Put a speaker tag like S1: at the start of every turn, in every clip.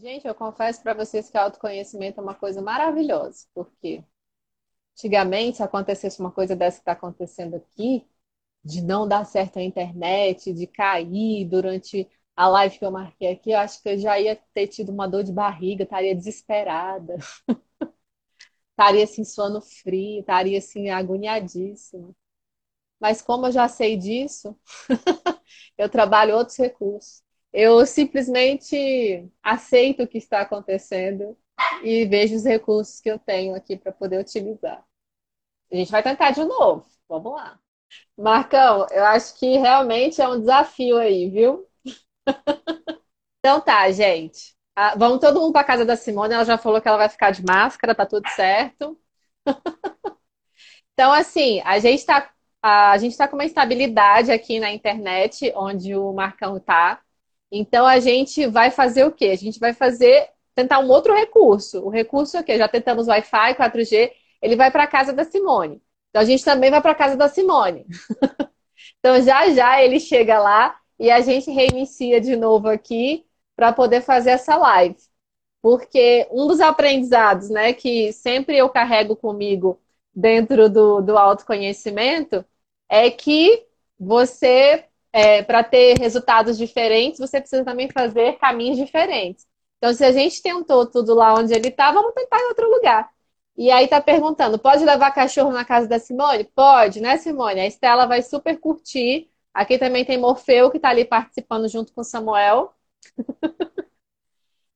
S1: Gente, eu confesso para vocês que autoconhecimento é uma coisa maravilhosa, porque antigamente, se acontecesse uma coisa dessa que está acontecendo aqui, de não dar certo a internet, de cair durante a live que eu marquei aqui, eu acho que eu já ia ter tido uma dor de barriga, estaria desesperada, estaria assim suando frio, estaria assim agoniadíssima. Mas como eu já sei disso, eu trabalho outros recursos. Eu simplesmente aceito o que está acontecendo e vejo os recursos que eu tenho aqui para poder utilizar. A gente vai tentar de novo. Vamos lá. Marcão, eu acho que realmente é um desafio aí, viu? Então tá, gente. Ah, vamos todo mundo para casa da Simone. Ela já falou que ela vai ficar de máscara, tá tudo certo. Então, assim, a gente está a gente está com uma estabilidade aqui na internet, onde o Marcão está. Então a gente vai fazer o quê? A gente vai fazer tentar um outro recurso. O recurso é o quê? Já tentamos Wi-Fi, 4G, ele vai para a casa da Simone. Então a gente também vai para a casa da Simone. então já já ele chega lá e a gente reinicia de novo aqui para poder fazer essa live. Porque um dos aprendizados, né, que sempre eu carrego comigo dentro do, do autoconhecimento é que você é, para ter resultados diferentes, você precisa também fazer caminhos diferentes. Então, se a gente tentou tudo lá onde ele está, vamos tentar em outro lugar. E aí tá perguntando, pode levar cachorro na casa da Simone? Pode, né, Simone? A Estela vai super curtir. Aqui também tem Morfeu, que está ali participando junto com o Samuel.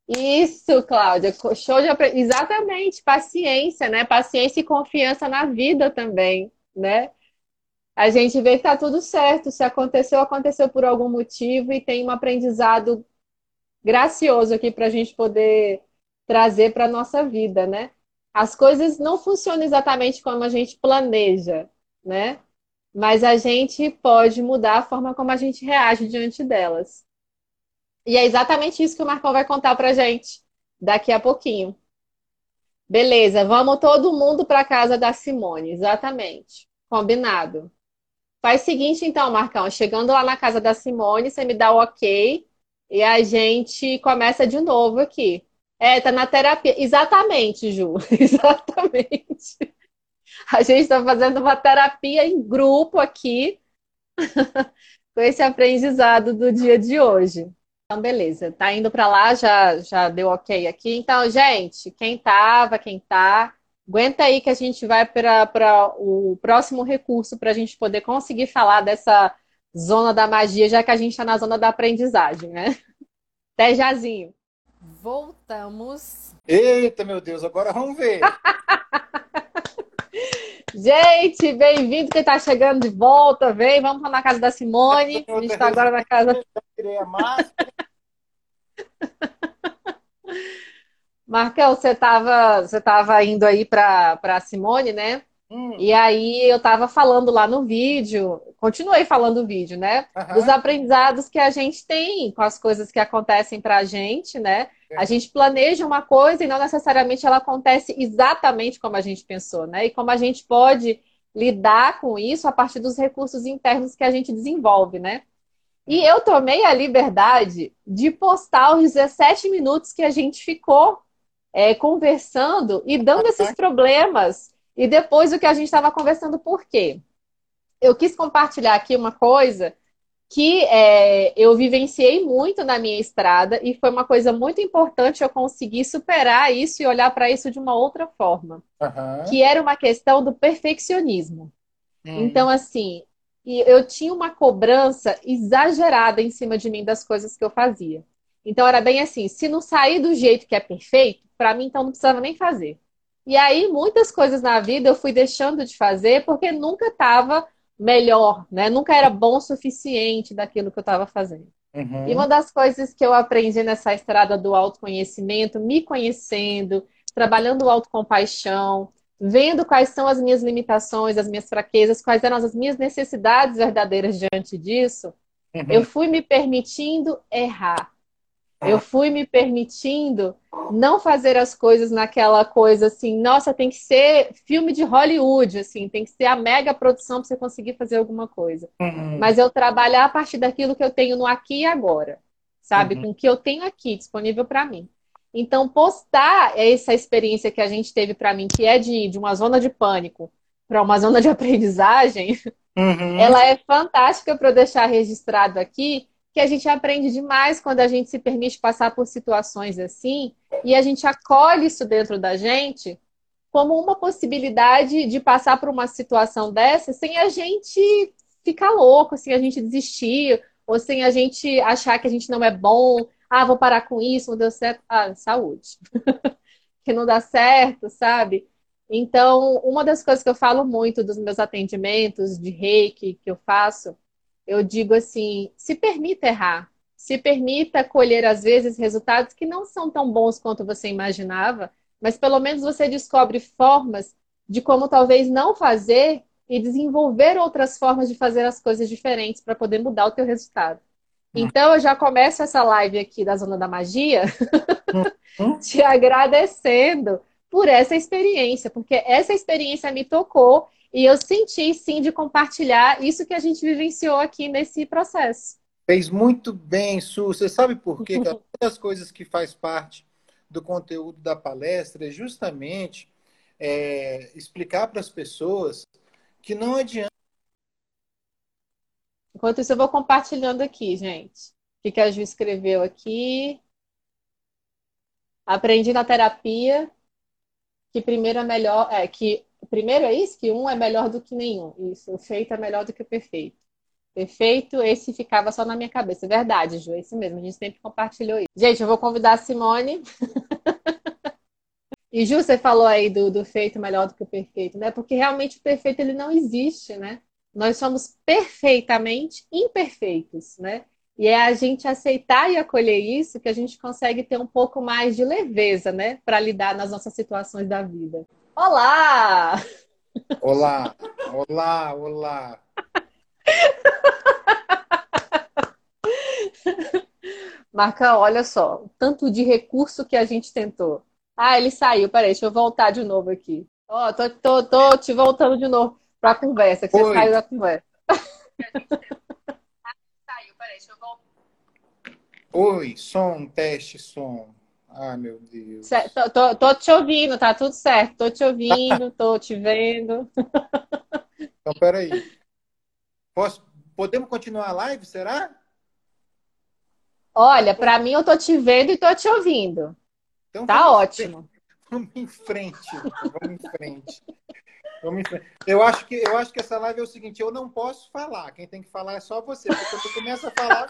S1: Isso, Cláudia, show de Exatamente, paciência, né? Paciência e confiança na vida também, né? A gente vê que está tudo certo. Se aconteceu, aconteceu por algum motivo e tem um aprendizado gracioso aqui para a gente poder trazer para a nossa vida, né? As coisas não funcionam exatamente como a gente planeja, né? Mas a gente pode mudar a forma como a gente reage diante delas. E é exatamente isso que o Marcão vai contar para gente daqui a pouquinho. Beleza, vamos todo mundo para casa da Simone, exatamente. Combinado. Faz o seguinte, então, Marcão. Chegando lá na casa da Simone, você me dá o ok e a gente começa de novo aqui. É, tá na terapia. Exatamente, Ju. Exatamente. A gente está fazendo uma terapia em grupo aqui com esse aprendizado do dia de hoje. Então, beleza. Tá indo para lá, já, já deu ok aqui. Então, gente, quem tava, quem tá, Aguenta aí que a gente vai para o próximo recurso para a gente poder conseguir falar dessa zona da magia, já que a gente está na zona da aprendizagem, né? Até jazinho. Voltamos.
S2: Eita, meu Deus, agora vamos ver.
S1: gente, bem-vindo quem está chegando de volta, vem, vamos na casa da Simone. A gente está agora na casa. Tirei a máscara. Marcão, você estava você tava indo aí para a Simone, né? Hum. E aí eu estava falando lá no vídeo, continuei falando no vídeo, né? Uhum. Dos aprendizados que a gente tem com as coisas que acontecem para a gente, né? É. A gente planeja uma coisa e não necessariamente ela acontece exatamente como a gente pensou, né? E como a gente pode lidar com isso a partir dos recursos internos que a gente desenvolve, né? E eu tomei a liberdade de postar os 17 minutos que a gente ficou é, conversando e dando esses problemas. E depois o que a gente estava conversando, por quê? Eu quis compartilhar aqui uma coisa que é, eu vivenciei muito na minha estrada e foi uma coisa muito importante eu conseguir superar isso e olhar para isso de uma outra forma. Uhum. Que era uma questão do perfeccionismo. Uhum. Então, assim, eu tinha uma cobrança exagerada em cima de mim das coisas que eu fazia. Então era bem assim, se não sair do jeito que é perfeito, para mim então não precisava nem fazer. E aí muitas coisas na vida eu fui deixando de fazer porque nunca estava melhor, né? Nunca era bom o suficiente daquilo que eu estava fazendo. Uhum. E uma das coisas que eu aprendi nessa estrada do autoconhecimento, me conhecendo, trabalhando o autocompaixão, vendo quais são as minhas limitações, as minhas fraquezas, quais eram as minhas necessidades verdadeiras diante disso, uhum. eu fui me permitindo errar. Eu fui me permitindo não fazer as coisas naquela coisa assim, nossa, tem que ser filme de Hollywood, assim, tem que ser a mega produção para você conseguir fazer alguma coisa. Uhum. Mas eu trabalhar a partir daquilo que eu tenho no aqui e agora, sabe? Uhum. Com o que eu tenho aqui disponível para mim. Então, postar essa experiência que a gente teve para mim, que é de, de uma zona de pânico para uma zona de aprendizagem, uhum. ela é fantástica para eu deixar registrado aqui, que a gente aprende demais quando a gente se permite passar por situações assim e a gente acolhe isso dentro da gente como uma possibilidade de passar por uma situação dessa sem a gente ficar louco, sem a gente desistir, ou sem a gente achar que a gente não é bom, ah, vou parar com isso, não deu certo. Ah, saúde. que não dá certo, sabe? Então, uma das coisas que eu falo muito dos meus atendimentos de reiki que eu faço, eu digo assim: se permita errar, se permita colher, às vezes, resultados que não são tão bons quanto você imaginava, mas pelo menos você descobre formas de como talvez não fazer e desenvolver outras formas de fazer as coisas diferentes para poder mudar o teu resultado. Então eu já começo essa live aqui da Zona da Magia uhum. te agradecendo por essa experiência, porque essa experiência me tocou e eu senti sim de compartilhar isso que a gente vivenciou aqui nesse processo.
S2: Fez muito bem, Su. Você sabe por quê? uma das coisas que faz parte do conteúdo da palestra é justamente é, explicar para as pessoas que não adianta
S1: Enquanto isso, eu vou compartilhando aqui, gente. O que, a Ju escreveu aqui? Aprendi na terapia que primeiro é melhor. É, que primeiro é isso, que um é melhor do que nenhum. Isso, o feito é melhor do que o perfeito. Perfeito, esse ficava só na minha cabeça. Verdade, Ju, é isso mesmo. A gente sempre compartilhou isso. Gente, eu vou convidar a Simone. e Ju, você falou aí do, do feito melhor do que o perfeito, né? Porque realmente o perfeito ele não existe, né? Nós somos perfeitamente imperfeitos, né? E é a gente aceitar e acolher isso que a gente consegue ter um pouco mais de leveza, né? Para lidar nas nossas situações da vida. Olá!
S2: Olá, olá, olá.
S1: Marca, olha só, o tanto de recurso que a gente tentou. Ah, ele saiu, peraí, deixa eu voltar de novo aqui. Ó, oh, tô, tô, tô te voltando de novo para a conversa, que Oi. você saiu da conversa.
S2: Oi, som, teste, som. Ah, meu Deus.
S1: Tô, tô, tô, te ouvindo, tá tudo certo. Tô te ouvindo, tô te vendo.
S2: Então, peraí. Posso, podemos continuar a live, será?
S1: Olha, para mim eu tô te vendo e tô te ouvindo. Então, tá ótimo.
S2: Vamos em frente. Vamos em frente. Eu acho, que, eu acho que essa live é o seguinte: eu não posso falar. Quem tem que falar é só você. Porque quando começa a falar.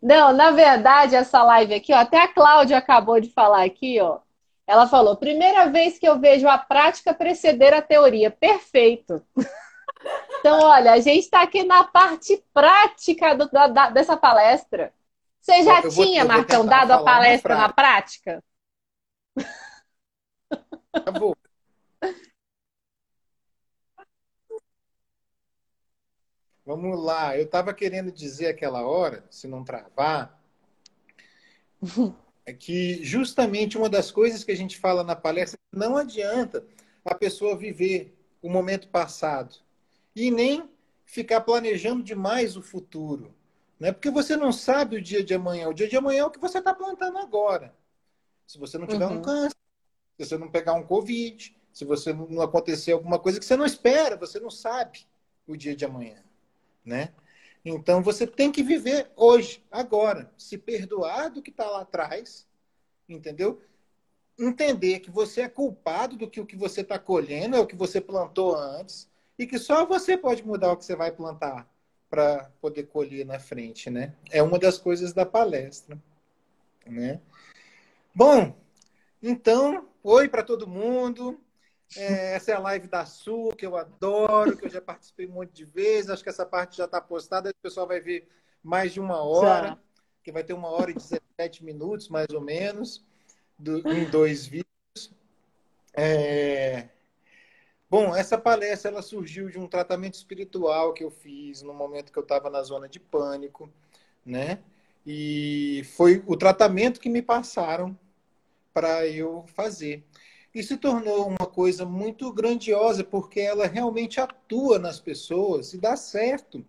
S1: Não, na verdade, essa live aqui, ó, até a Cláudia acabou de falar aqui, ó. Ela falou: primeira vez que eu vejo a prática preceder a teoria. Perfeito. Então, olha, a gente está aqui na parte prática do, da, da, dessa palestra. Você já eu tinha, vou, Marcão, dado a palestra na prática?
S2: Acabou. Vamos lá, eu estava querendo dizer aquela hora, se não travar, é que justamente uma das coisas que a gente fala na palestra, não adianta a pessoa viver o momento passado e nem ficar planejando demais o futuro, né? Porque você não sabe o dia de amanhã. O dia de amanhã é o que você está plantando agora. Se você não tiver uhum. um câncer, se você não pegar um covid, se você não acontecer alguma coisa que você não espera, você não sabe o dia de amanhã né? Então você tem que viver hoje, agora, se perdoar do que está lá atrás, entendeu? Entender que você é culpado do que o que você está colhendo é o que você plantou antes e que só você pode mudar o que você vai plantar para poder colher na frente, né? É uma das coisas da palestra, né? Bom, então, oi para todo mundo. É, essa é a live da Sul, que eu adoro, que eu já participei um monte de vezes. Acho que essa parte já está postada, o pessoal vai ver mais de uma hora, já. que vai ter uma hora e 17 minutos, mais ou menos, do, em dois vídeos. É... Bom, essa palestra ela surgiu de um tratamento espiritual que eu fiz no momento que eu estava na zona de pânico, né? E foi o tratamento que me passaram para eu fazer e se tornou uma coisa muito grandiosa, porque ela realmente atua nas pessoas e dá certo,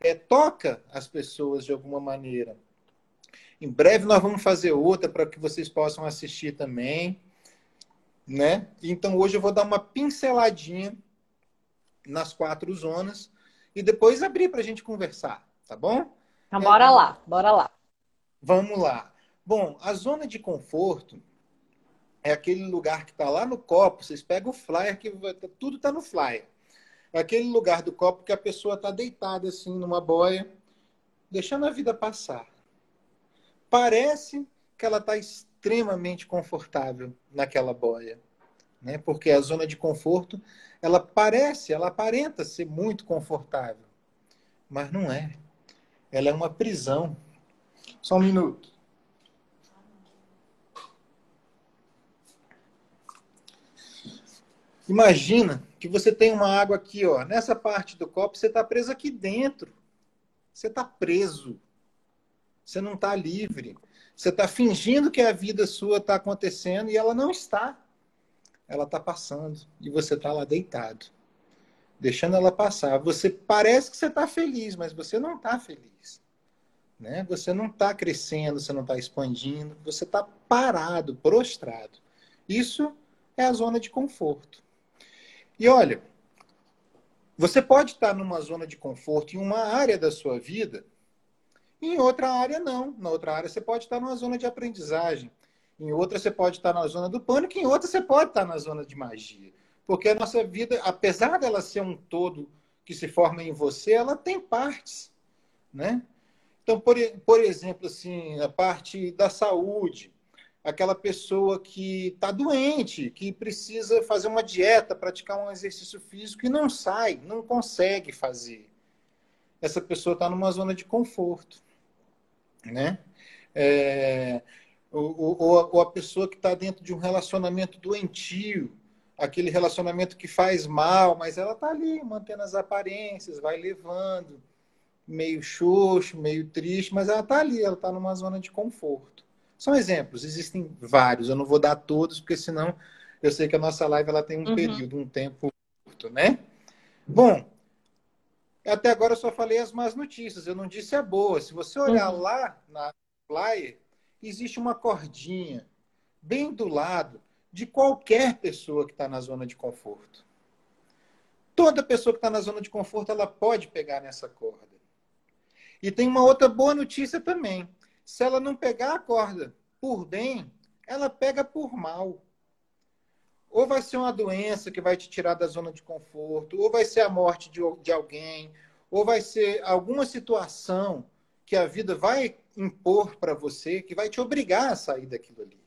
S2: é, toca as pessoas de alguma maneira. Em breve nós vamos fazer outra para que vocês possam assistir também, né? Então hoje eu vou dar uma pinceladinha nas quatro zonas e depois abrir para a gente conversar, tá bom?
S1: Então, bora é, lá, bora lá.
S2: Vamos lá. Bom, a zona de conforto é aquele lugar que está lá no copo. Vocês pegam o flyer, que tudo está no flyer. É aquele lugar do copo que a pessoa está deitada assim numa boia, deixando a vida passar. Parece que ela está extremamente confortável naquela boia, né? Porque a zona de conforto, ela parece, ela aparenta ser muito confortável, mas não é. Ela é uma prisão. Só um minuto. Imagina que você tem uma água aqui, ó, nessa parte do copo, você está preso aqui dentro. Você está preso. Você não está livre. Você está fingindo que a vida sua está acontecendo e ela não está. Ela está passando e você está lá deitado, deixando ela passar. Você parece que você está feliz, mas você não está feliz. Né? Você não está crescendo, você não está expandindo, você está parado, prostrado. Isso é a zona de conforto. E olha, você pode estar numa zona de conforto em uma área da sua vida, em outra área não. Na outra área você pode estar numa zona de aprendizagem. Em outra você pode estar na zona do pânico, em outra você pode estar na zona de magia. Porque a nossa vida, apesar dela ser um todo que se forma em você, ela tem partes, né? Então, por, por exemplo, assim, a parte da saúde, aquela pessoa que está doente, que precisa fazer uma dieta, praticar um exercício físico e não sai, não consegue fazer. Essa pessoa está numa zona de conforto, né? É, ou, ou, ou a pessoa que está dentro de um relacionamento doentio, aquele relacionamento que faz mal, mas ela está ali mantendo as aparências, vai levando, meio xoxo, meio triste, mas ela está ali, ela está numa zona de conforto. São exemplos, existem vários. Eu não vou dar todos, porque senão eu sei que a nossa live ela tem um uhum. período, um tempo curto, né? Bom, até agora eu só falei as más notícias, eu não disse a boa. Se você olhar uhum. lá na flyer, existe uma cordinha bem do lado de qualquer pessoa que está na zona de conforto. Toda pessoa que está na zona de conforto, ela pode pegar nessa corda. E tem uma outra boa notícia também. Se ela não pegar a corda por bem, ela pega por mal. Ou vai ser uma doença que vai te tirar da zona de conforto, ou vai ser a morte de, de alguém, ou vai ser alguma situação que a vida vai impor para você, que vai te obrigar a sair daquilo ali.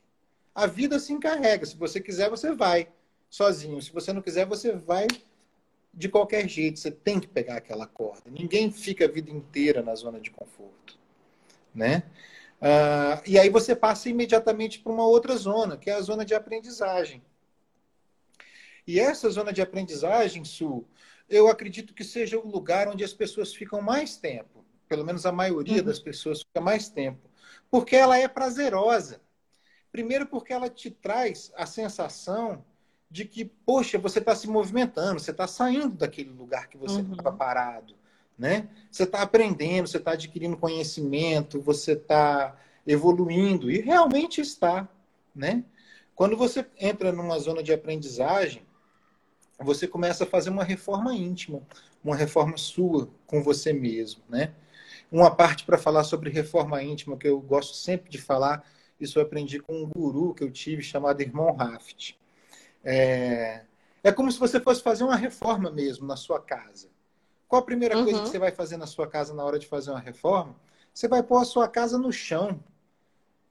S2: A vida se encarrega. Se você quiser, você vai sozinho. Se você não quiser, você vai de qualquer jeito. Você tem que pegar aquela corda. Ninguém fica a vida inteira na zona de conforto, né? Uh, e aí você passa imediatamente para uma outra zona, que é a zona de aprendizagem. E essa zona de aprendizagem, Sul, eu acredito que seja o lugar onde as pessoas ficam mais tempo. Pelo menos a maioria uhum. das pessoas fica mais tempo. Porque ela é prazerosa. Primeiro, porque ela te traz a sensação de que, poxa, você está se movimentando, você está saindo daquele lugar que você estava uhum. parado né? Você está aprendendo, você está adquirindo conhecimento, você está evoluindo e realmente está, né? Quando você entra numa zona de aprendizagem, você começa a fazer uma reforma íntima, uma reforma sua com você mesmo, né? Uma parte para falar sobre reforma íntima que eu gosto sempre de falar, isso eu aprendi com um guru que eu tive chamado Irmão Raft. É, é como se você fosse fazer uma reforma mesmo na sua casa. Qual a primeira uhum. coisa que você vai fazer na sua casa na hora de fazer uma reforma? Você vai pôr a sua casa no chão.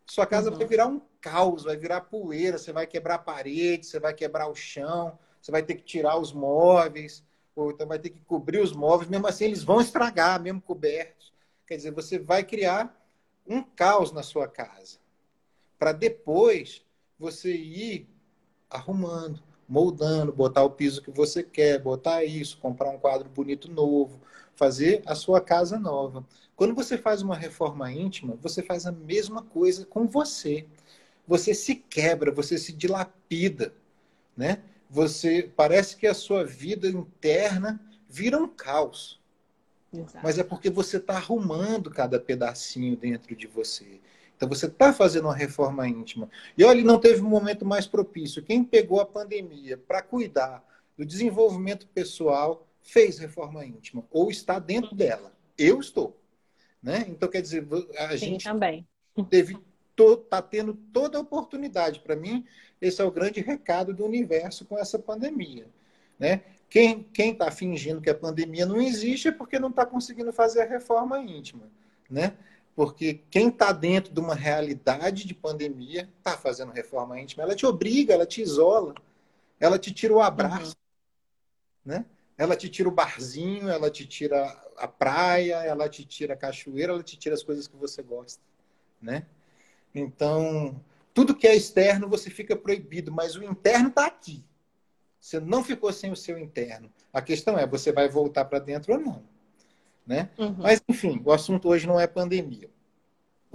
S2: Sua casa uhum. vai virar um caos, vai virar poeira, você vai quebrar a parede, você vai quebrar o chão, você vai ter que tirar os móveis, ou então vai ter que cobrir os móveis, mesmo assim eles vão estragar, mesmo cobertos. Quer dizer, você vai criar um caos na sua casa, para depois você ir arrumando, moldando, botar o piso que você quer, botar isso, comprar um quadro bonito novo, fazer a sua casa nova. Quando você faz uma reforma íntima, você faz a mesma coisa com você. Você se quebra, você se dilapida, né? Você parece que a sua vida interna vira um caos. Exato. Mas é porque você está arrumando cada pedacinho dentro de você. Então você está fazendo uma reforma íntima. E olha, não teve um momento mais propício. Quem pegou a pandemia para cuidar do desenvolvimento pessoal fez reforma íntima ou está dentro dela. Eu estou. Né? Então, quer dizer, a Sim, gente
S1: também.
S2: teve está tendo toda a oportunidade. Para mim, esse é o grande recado do universo com essa pandemia. Né? Quem está fingindo que a pandemia não existe é porque não está conseguindo fazer a reforma íntima. Né? Porque quem está dentro de uma realidade de pandemia está fazendo reforma íntima. Ela te obriga, ela te isola, ela te tira o abraço. Uhum. Né? Ela te tira o barzinho, ela te tira a praia, ela te tira a cachoeira, ela te tira as coisas que você gosta. Né? Então, tudo que é externo você fica proibido, mas o interno está aqui. Você não ficou sem o seu interno. A questão é, você vai voltar para dentro ou não. Né? Uhum. Mas, enfim, o assunto hoje não é pandemia.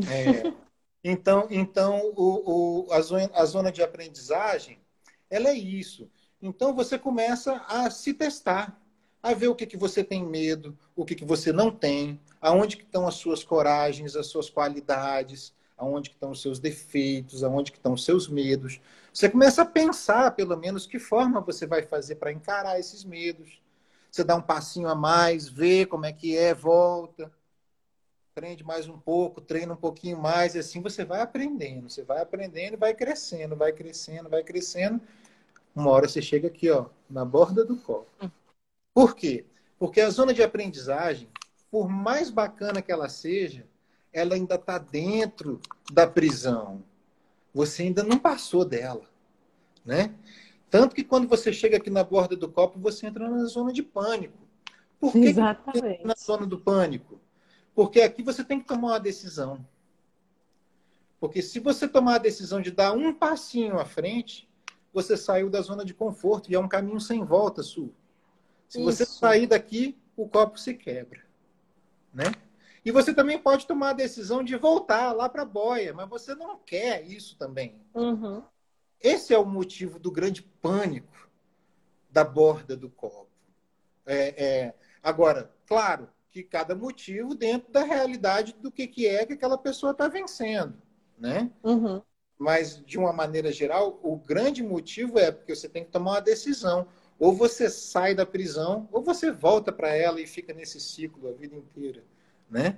S2: É, então, então o, o, a, zona, a zona de aprendizagem, ela é isso. Então, você começa a se testar, a ver o que, que você tem medo, o que, que você não tem, aonde que estão as suas coragens, as suas qualidades, aonde estão os seus defeitos, aonde estão os seus medos. Você começa a pensar, pelo menos, que forma você vai fazer para encarar esses medos. Você dá um passinho a mais, vê como é que é, volta, aprende mais um pouco, treina um pouquinho mais, e assim você vai aprendendo, você vai aprendendo e vai crescendo, vai crescendo, vai crescendo. Uma hora você chega aqui, ó, na borda do copo. Por quê? Porque a zona de aprendizagem, por mais bacana que ela seja, ela ainda está dentro da prisão. Você ainda não passou dela, né? Tanto que quando você chega aqui na borda do copo, você entra na zona de pânico. Por que,
S1: Exatamente.
S2: Que na zona do pânico? Porque aqui você tem que tomar uma decisão. Porque se você tomar a decisão de dar um passinho à frente, você saiu da zona de conforto e é um caminho sem volta, Su. Se Isso. você sair daqui, o copo se quebra, né? E você também pode tomar a decisão de voltar lá para a boia, mas você não quer isso também.
S1: Uhum.
S2: Esse é o motivo do grande pânico da borda do copo. É, é... Agora, claro que cada motivo dentro da realidade do que, que é que aquela pessoa está vencendo, né?
S1: Uhum.
S2: Mas, de uma maneira geral, o grande motivo é porque você tem que tomar uma decisão. Ou você sai da prisão, ou você volta para ela e fica nesse ciclo a vida inteira né?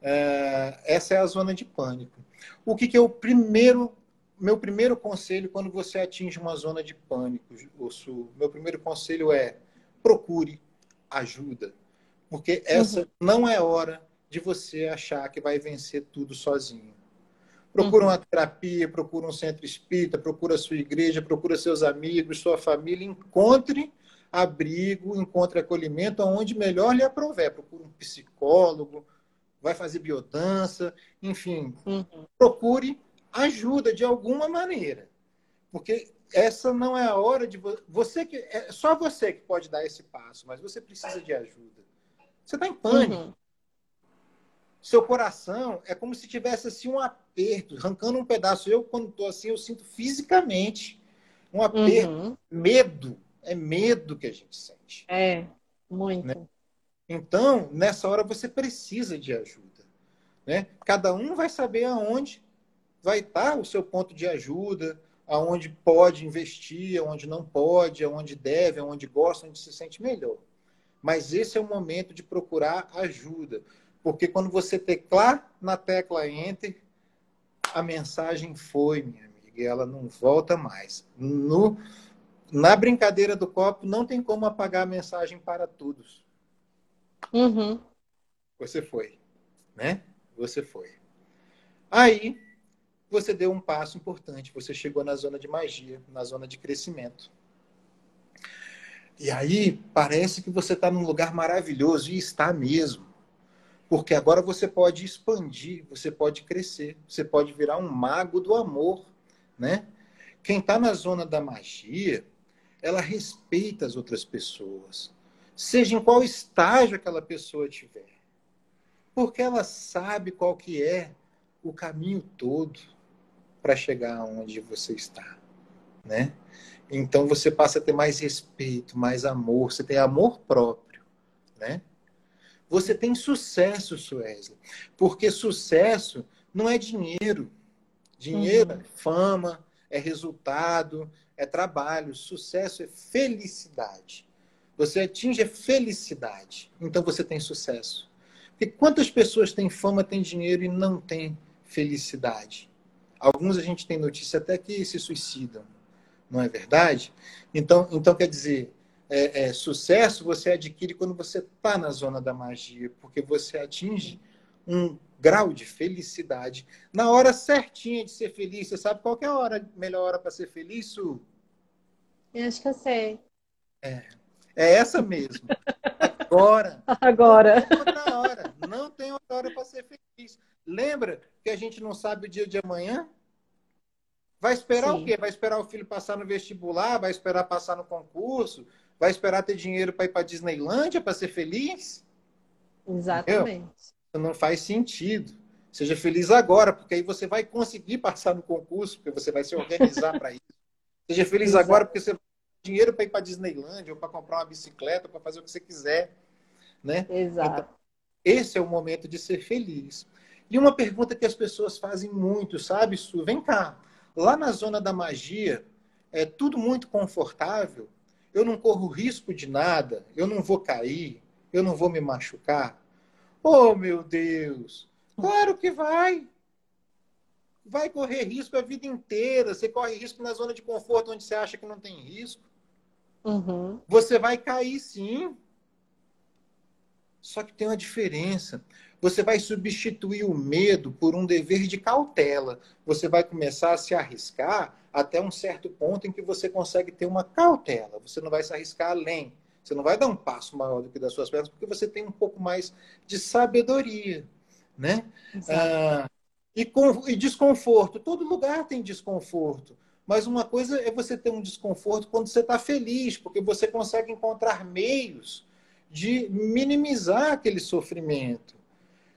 S2: É, essa é a zona de pânico. O que, que é o primeiro, meu primeiro conselho quando você atinge uma zona de pânico, Urso? Meu primeiro conselho é procure ajuda, porque essa uhum. não é hora de você achar que vai vencer tudo sozinho. Procura uhum. uma terapia, procura um centro espírita, procura a sua igreja, procura seus amigos, sua família, encontre abrigo, encontre acolhimento aonde melhor lhe aprover. Procure um psicólogo, vai fazer biodança, enfim, uhum. procure ajuda de alguma maneira. Porque essa não é a hora de você que é só você que pode dar esse passo, mas você precisa de ajuda. Você está em pânico. Uhum. Seu coração é como se tivesse assim um aperto, arrancando um pedaço. Eu quando estou assim, eu sinto fisicamente um aperto, uhum. medo é medo que a gente sente.
S1: É, muito. Né?
S2: Então, nessa hora você precisa de ajuda. Né? Cada um vai saber aonde vai estar o seu ponto de ajuda, aonde pode investir, aonde não pode, aonde deve, aonde gosta, onde se sente melhor. Mas esse é o momento de procurar ajuda. Porque quando você teclar na tecla Enter, a mensagem foi, minha amiga, e ela não volta mais. No, na brincadeira do copo, não tem como apagar a mensagem para todos.
S1: Uhum.
S2: Você foi, né? Você foi. Aí, você deu um passo importante. Você chegou na zona de magia, na zona de crescimento. E aí, parece que você está num lugar maravilhoso, e está mesmo. Porque agora você pode expandir, você pode crescer, você pode virar um mago do amor, né? Quem está na zona da magia, ela respeita as outras pessoas, seja em qual estágio aquela pessoa tiver, porque ela sabe qual que é o caminho todo para chegar onde você está, né? Então você passa a ter mais respeito, mais amor, você tem amor próprio, né? Você tem sucesso, Suécia, porque sucesso não é dinheiro. Dinheiro uhum. é fama, é resultado, é trabalho. Sucesso é felicidade. Você atinge a felicidade, então você tem sucesso. Porque quantas pessoas têm fama, têm dinheiro e não têm felicidade? Alguns a gente tem notícia até que se suicidam, não é verdade? Então, então quer dizer, é, é, sucesso você adquire quando você está na zona da magia, porque você atinge um grau de felicidade na hora certinha de ser feliz. Você sabe qual é a hora, melhor hora para ser feliz, Su?
S1: Eu acho que eu sei.
S2: É, é essa mesmo. Agora.
S1: Agora.
S2: Não tem outra hora. Não tem outra hora para ser feliz. Lembra que a gente não sabe o dia de amanhã? Vai esperar Sim. o quê? Vai esperar o filho passar no vestibular? Vai esperar passar no concurso? Vai esperar ter dinheiro para ir para Disneylândia para ser feliz?
S1: Exatamente. Entendeu?
S2: Não faz sentido. Seja feliz agora, porque aí você vai conseguir passar no concurso, porque você vai se organizar para isso. Seja feliz Exato. agora, porque você vai ter dinheiro para ir para Disneylândia, ou para comprar uma bicicleta, para fazer o que você quiser. Né?
S1: Exato. Então,
S2: esse é o momento de ser feliz. E uma pergunta que as pessoas fazem muito, sabe, Su? Vem cá. Lá na zona da magia, é tudo muito confortável. Eu não corro risco de nada. Eu não vou cair. Eu não vou me machucar. Oh, meu Deus! Claro que vai! Vai correr risco a vida inteira. Você corre risco na zona de conforto onde você acha que não tem risco.
S1: Uhum.
S2: Você vai cair sim. Só que tem uma diferença. Você vai substituir o medo por um dever de cautela. Você vai começar a se arriscar até um certo ponto em que você consegue ter uma cautela. Você não vai se arriscar além. Você não vai dar um passo maior do que das suas pernas, porque você tem um pouco mais de sabedoria, né? Ah, e, com, e desconforto. Todo lugar tem desconforto. Mas uma coisa é você ter um desconforto quando você está feliz, porque você consegue encontrar meios de minimizar aquele sofrimento.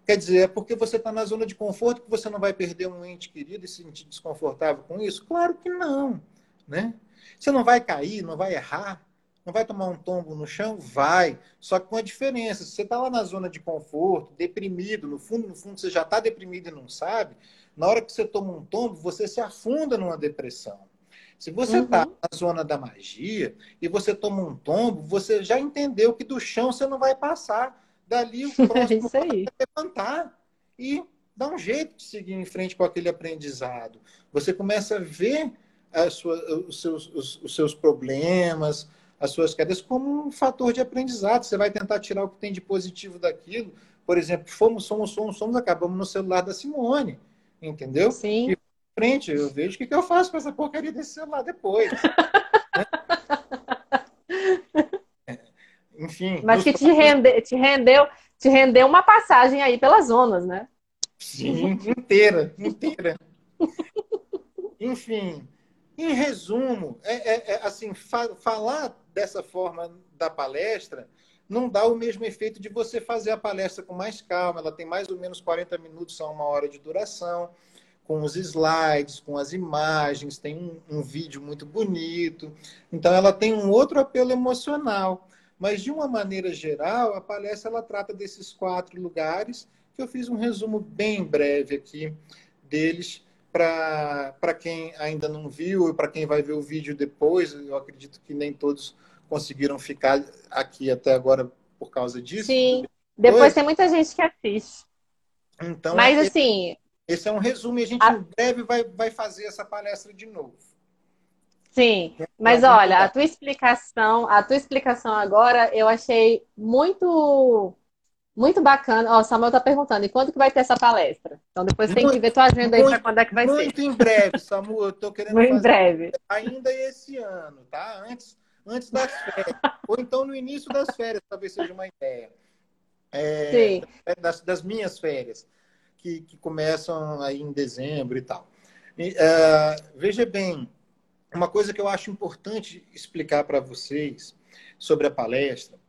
S2: Quer dizer, é porque você está na zona de conforto que você não vai perder um ente querido e se sentir desconfortável com isso? Claro que não. Né? Você não vai cair, não vai errar, não vai tomar um tombo no chão? Vai. Só que com a diferença. Se você está lá na zona de conforto, deprimido, no fundo, no fundo, você já está deprimido e não sabe, na hora que você toma um tombo, você se afunda numa depressão. Se você está uhum. na zona da magia e você toma um tombo, você já entendeu que do chão você não vai passar. Dali o próximo
S1: é vai
S2: levantar e dar um jeito de seguir em frente com aquele aprendizado. Você começa a ver sua, os, seus, os, os seus problemas, as suas quedas como um fator de aprendizado. Você vai tentar tirar o que tem de positivo daquilo. Por exemplo, fomos, somos, somos, somos, acabamos no celular da Simone, entendeu?
S1: Sim.
S2: E frente, eu vejo o que, que eu faço com essa porcaria desse celular depois. é. Enfim.
S1: Mas que te, rende, te, rendeu, te rendeu uma passagem aí pelas zonas, né?
S2: Sim, inteira, inteira. Enfim, em resumo, é, é, é assim, fa falar dessa forma da palestra não dá o mesmo efeito de você fazer a palestra com mais calma. Ela tem mais ou menos 40 minutos a uma hora de duração, com os slides, com as imagens, tem um, um vídeo muito bonito. Então, ela tem um outro apelo emocional. Mas, de uma maneira geral, a palestra ela trata desses quatro lugares, que eu fiz um resumo bem breve aqui deles para quem ainda não viu e para quem vai ver o vídeo depois, eu acredito que nem todos conseguiram ficar aqui até agora por causa disso.
S1: Sim, depois, depois tem muita gente que assiste.
S2: Então,
S1: Mas esse, assim.
S2: Esse é um resumo e a gente a... em breve vai, vai fazer essa palestra de novo.
S1: Sim, mas olha, a tua explicação, a tua explicação agora eu achei muito muito bacana. Ó, o Samuel está perguntando, e quando que vai ter essa palestra? Então depois tem que ver tua agenda aí para quando é que vai
S2: muito
S1: ser.
S2: Muito em breve, Samuel. Eu estou querendo
S1: muito em breve.
S2: ainda esse ano, tá? Antes, antes das férias. Ou então no início das férias, talvez seja uma ideia. É, Sim. Das, das, minhas férias, que, que começam aí em dezembro e tal. E, uh, veja bem, uma coisa que eu acho importante explicar para vocês sobre a palestra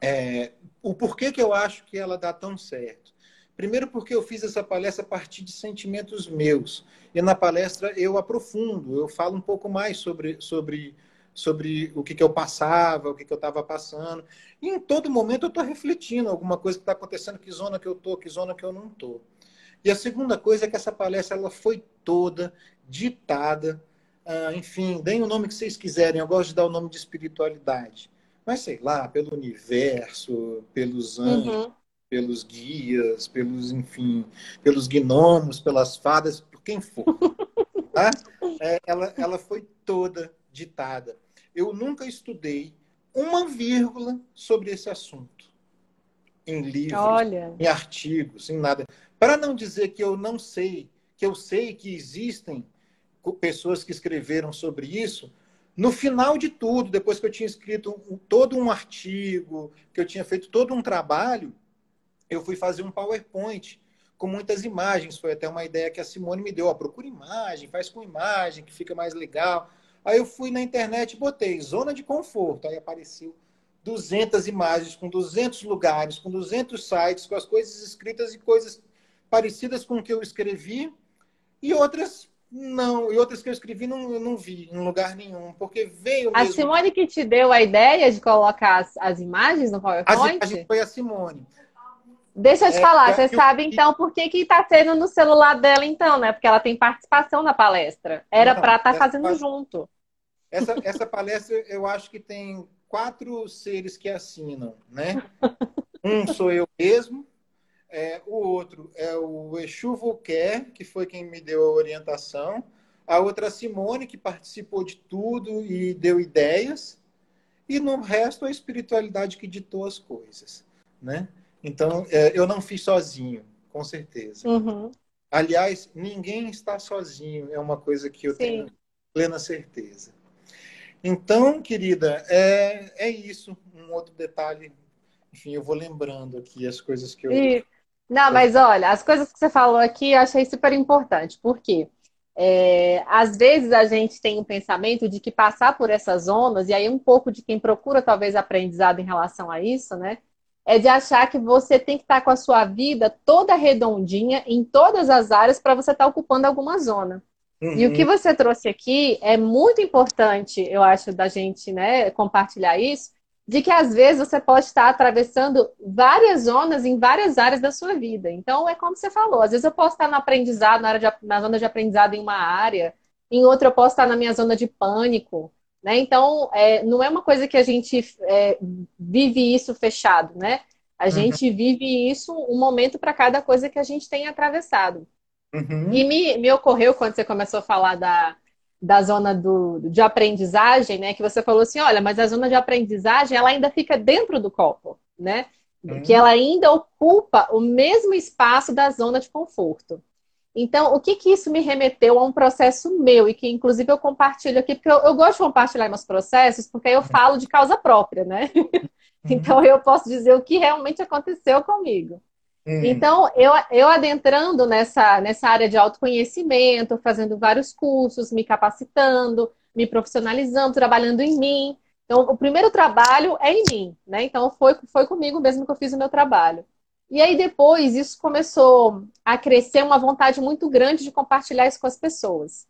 S2: é, o porquê que eu acho que ela dá tão certo. Primeiro, porque eu fiz essa palestra a partir de sentimentos meus. E na palestra eu aprofundo, eu falo um pouco mais sobre, sobre, sobre o que, que eu passava, o que, que eu estava passando. E em todo momento eu estou refletindo alguma coisa que está acontecendo, que zona que eu estou, que zona que eu não estou. E a segunda coisa é que essa palestra ela foi toda ditada, uh, enfim, deem o nome que vocês quiserem, eu gosto de dar o nome de espiritualidade. Mas sei lá, pelo universo, pelos anjos, uhum. pelos guias, pelos, enfim, pelos gnomos, pelas fadas, por quem for. Tá? É, ela, ela foi toda ditada. Eu nunca estudei uma vírgula sobre esse assunto. Em livros, Olha. em artigos, em nada. Para não dizer que eu não sei, que eu sei que existem pessoas que escreveram sobre isso, no final de tudo, depois que eu tinha escrito todo um artigo, que eu tinha feito todo um trabalho, eu fui fazer um PowerPoint com muitas imagens. Foi até uma ideia que a Simone me deu. Ó, procura imagem, faz com imagem, que fica mais legal. Aí eu fui na internet e botei zona de conforto. Aí apareceu 200 imagens com 200 lugares, com 200 sites, com as coisas escritas e coisas parecidas com o que eu escrevi e outras não, e outras que eu escrevi não, eu não vi em lugar nenhum, porque veio.
S1: A Simone que te deu a ideia de colocar as, as imagens no PowerPoint?
S2: As imagens foi a Simone.
S1: Deixa eu te é, falar, você sabe então por que que tá tendo no celular dela então, né? Porque ela tem participação na palestra. Era para estar tá fazendo palestra, junto.
S2: Essa, essa palestra eu acho que tem quatro seres que assinam, né? Um sou eu mesmo, é, o outro é o Exu Volquer, que foi quem me deu a orientação. A outra, a Simone, que participou de tudo e deu ideias. E no resto, a espiritualidade que ditou as coisas. Né? Então, é, eu não fiz sozinho, com certeza. Uhum. Aliás, ninguém está sozinho, é uma coisa que eu Sim. tenho plena certeza. Então, querida, é, é isso. Um outro detalhe enfim, eu vou lembrando aqui as coisas que eu.
S1: Não, mas olha, as coisas que você falou aqui eu achei super importante, porque é, às vezes a gente tem um pensamento de que passar por essas zonas, e aí um pouco de quem procura talvez aprendizado em relação a isso, né? É de achar que você tem que estar com a sua vida toda redondinha em todas as áreas para você estar ocupando alguma zona. Uhum. E o que uhum. você trouxe aqui é muito importante, eu acho, da gente né, compartilhar isso, de que às vezes você pode estar atravessando várias zonas em várias áreas da sua vida. Então, é como você falou, às vezes eu posso estar no aprendizado, na, área de, na zona de aprendizado em uma área, em outra eu posso estar na minha zona de pânico, né? Então, é, não é uma coisa que a gente é, vive isso fechado, né? A uhum. gente vive isso um momento para cada coisa que a gente tem atravessado. Uhum. E me, me ocorreu quando você começou a falar da, da zona do, de aprendizagem, né? Que você falou assim, olha, mas a zona de aprendizagem ela ainda fica dentro do copo, né? Uhum. Que ela ainda ocupa o mesmo espaço da zona de conforto. Então, o que que isso me remeteu a um processo meu e que, inclusive, eu compartilho aqui, porque eu, eu gosto de compartilhar meus processos, porque aí eu falo de causa própria, né? Uhum. então, eu posso dizer o que realmente aconteceu comigo. Uhum. Então, eu, eu adentrando nessa, nessa área de autoconhecimento, fazendo vários cursos, me capacitando, me profissionalizando, trabalhando em mim. Então, o primeiro trabalho é em mim, né? Então, foi, foi comigo mesmo que eu fiz o meu trabalho. E aí, depois, isso começou a crescer uma vontade muito grande de compartilhar isso com as pessoas.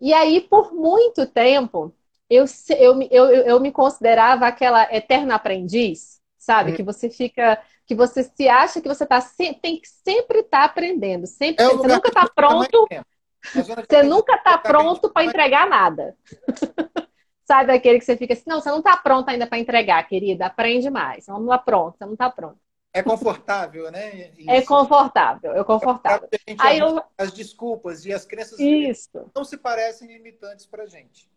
S1: E aí, por muito tempo, eu, eu, eu, eu me considerava aquela eterna aprendiz, sabe? Uhum. Que você fica que você se acha que você tá, tem que sempre estar tá aprendendo. Sempre, é você nunca está pronto. Você nunca está pronto para entregar nada. Sabe aquele que você fica assim, não, você não está pronto ainda para entregar, querida, aprende mais. Vamos lá pronto, você não está pronto.
S2: É confortável, né?
S1: É Isso. É confortável, é confortável.
S2: É Aí eu... As desculpas e as crenças Isso. não se parecem limitantes para gente.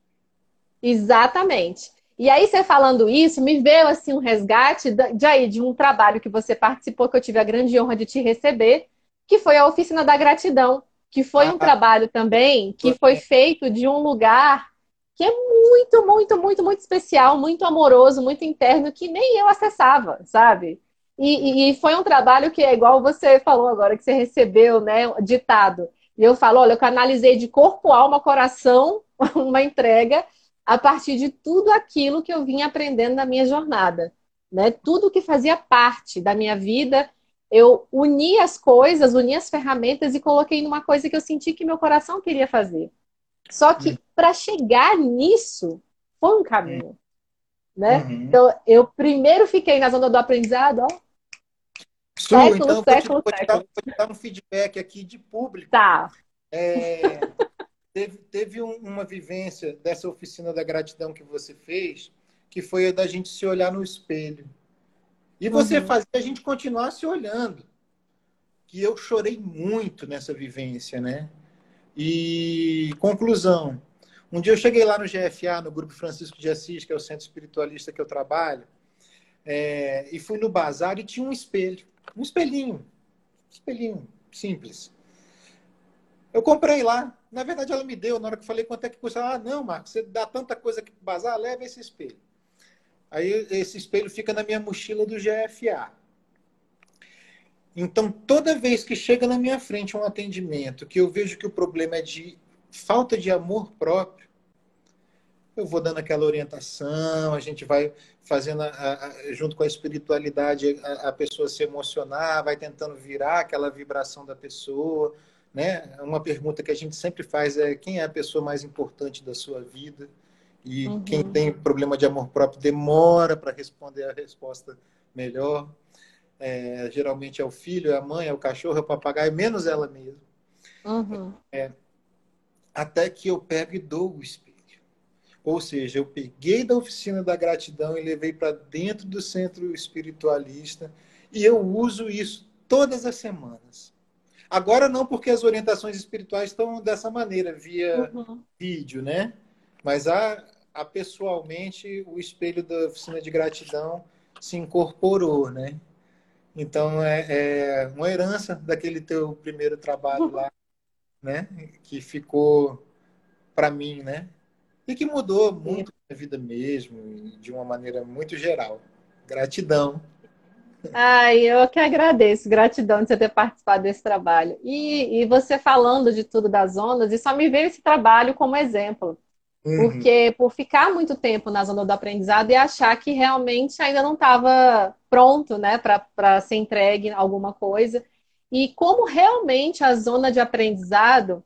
S1: Exatamente. E aí, você falando isso, me veio assim um resgate de, aí, de um trabalho que você participou, que eu tive a grande honra de te receber, que foi a Oficina da Gratidão, que foi um ah, trabalho também que foi feito de um lugar que é muito, muito, muito, muito especial, muito amoroso, muito interno, que nem eu acessava, sabe? E, e, foi um trabalho que é igual você falou agora, que você recebeu, né, ditado. E eu falo, olha, eu canalizei de corpo, alma, coração uma entrega a partir de tudo aquilo que eu vinha aprendendo na minha jornada. Né? Tudo que fazia parte da minha vida, eu uni as coisas, uni as ferramentas e coloquei numa coisa que eu senti que meu coração queria fazer. Só que uhum. para chegar nisso, foi um caminho. Né? Uhum. Então, eu primeiro fiquei na zona do aprendizado, ó.
S2: Su, século, então século, vou te, século. Vou te, dar, um feedback aqui de público.
S1: Tá.
S2: É, teve teve um, uma vivência dessa oficina da gratidão que você fez, que foi a da gente se olhar no espelho. E você uhum. fazia a gente continuar se olhando. Que eu chorei muito nessa vivência, né? E conclusão. Um dia eu cheguei lá no GFA, no Grupo Francisco de Assis, que é o centro espiritualista que eu trabalho, é, e fui no bazar e tinha um espelho. Um espelhinho. Um espelhinho simples. Eu comprei lá. Na verdade, ela me deu. Na hora que eu falei quanto é que custa, ah, não, Marcos, você dá tanta coisa pro bazar, leva esse espelho. Aí esse espelho fica na minha mochila do GFA. Então, toda vez que chega na minha frente um atendimento que eu vejo que o problema é de falta de amor próprio, eu vou dando aquela orientação, a gente vai fazendo, a, a, junto com a espiritualidade, a, a, pessoa se emocionar, vai tentando virar aquela vibração da pessoa. Né? Uma pergunta que a gente sempre faz é quem é a pessoa mais importante da sua vida? E uhum. quem tem problema de amor próprio demora para responder a resposta melhor. É, geralmente é o filho, é a mãe, é o cachorro, é o papagaio, menos ela mesma.
S1: Uhum.
S2: É, até que eu pego e dou o espírito. Ou seja, eu peguei da oficina da gratidão e levei para dentro do centro espiritualista e eu uso isso todas as semanas. Agora não, porque as orientações espirituais estão dessa maneira, via uhum. vídeo, né? Mas a, a pessoalmente o espelho da oficina de gratidão se incorporou, né? Então é, é uma herança daquele teu primeiro trabalho lá, né? Que ficou para mim, né? e que mudou muito a vida mesmo, de uma maneira muito geral. Gratidão.
S1: Ai, eu que agradeço, gratidão de você ter participado desse trabalho. E, e você falando de tudo das ondas, e só me veio esse trabalho como exemplo. Uhum. Porque por ficar muito tempo na zona do aprendizado e achar que realmente ainda não estava pronto né, para ser entregue alguma coisa. E como realmente a zona de aprendizado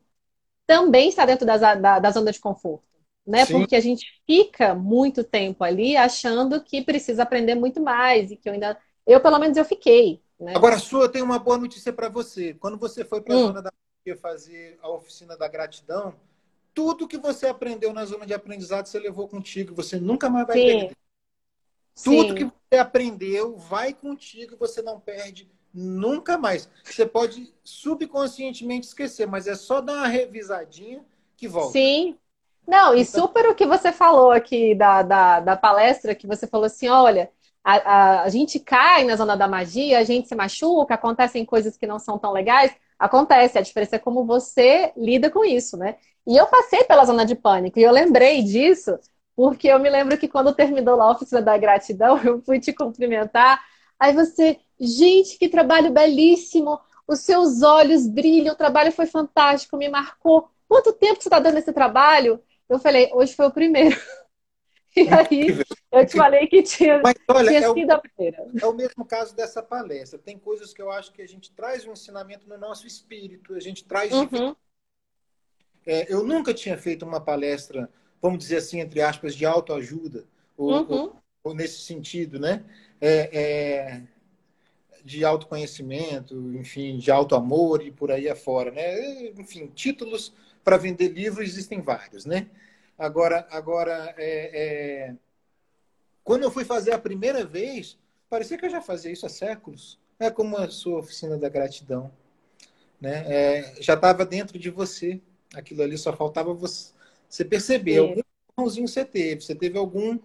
S1: também está dentro da, da, da zona de conforto né? Sim. Porque a gente fica muito tempo ali achando que precisa aprender muito mais e que eu ainda, eu pelo menos eu fiquei. Né?
S2: Agora, Sua, eu tenho uma boa notícia para você. Quando você foi para a hum. zona da fazer a oficina da gratidão, tudo que você aprendeu na zona de aprendizado você levou contigo. Você nunca mais vai Sim. perder. Tudo Sim. que você aprendeu vai contigo e você não perde nunca mais. Você pode subconscientemente esquecer, mas é só dar uma revisadinha que volta.
S1: Sim, não, e então super o que você falou aqui da, da, da palestra, que você falou assim, olha, a, a, a, gente cai na zona da magia, a gente se machuca, acontecem coisas que não são tão legais. Acontece, a diferença é como você lida com isso, né? E eu passei pela zona de pânico, e eu lembrei disso, porque eu me lembro que quando terminou lá a oficina da gratidão, eu fui te cumprimentar, aí você, gente, que trabalho belíssimo, os seus olhos brilham, o trabalho foi fantástico, me marcou. Quanto tempo você está dando esse trabalho? Eu falei, hoje foi o primeiro. E aí eu te falei que tinha, Mas, olha, tinha é sido o, a primeira.
S2: É o mesmo caso dessa palestra. Tem coisas que eu acho que a gente traz um ensinamento no nosso espírito, a gente traz. Uhum. É, eu nunca tinha feito uma palestra, vamos dizer assim, entre aspas, de autoajuda, ou, uhum. ou, ou nesse sentido, né? É, é, de autoconhecimento, enfim, de autoamor e por aí afora, né? Enfim, títulos para vender livro existem vários, né? Agora, agora é, é... quando eu fui fazer a primeira vez, parecia que eu já fazia isso há séculos. É como a sua oficina da gratidão, né? É, já estava dentro de você. Aquilo ali só faltava você, você perceber. Sim. Algum irmãozinho você teve. Você teve algum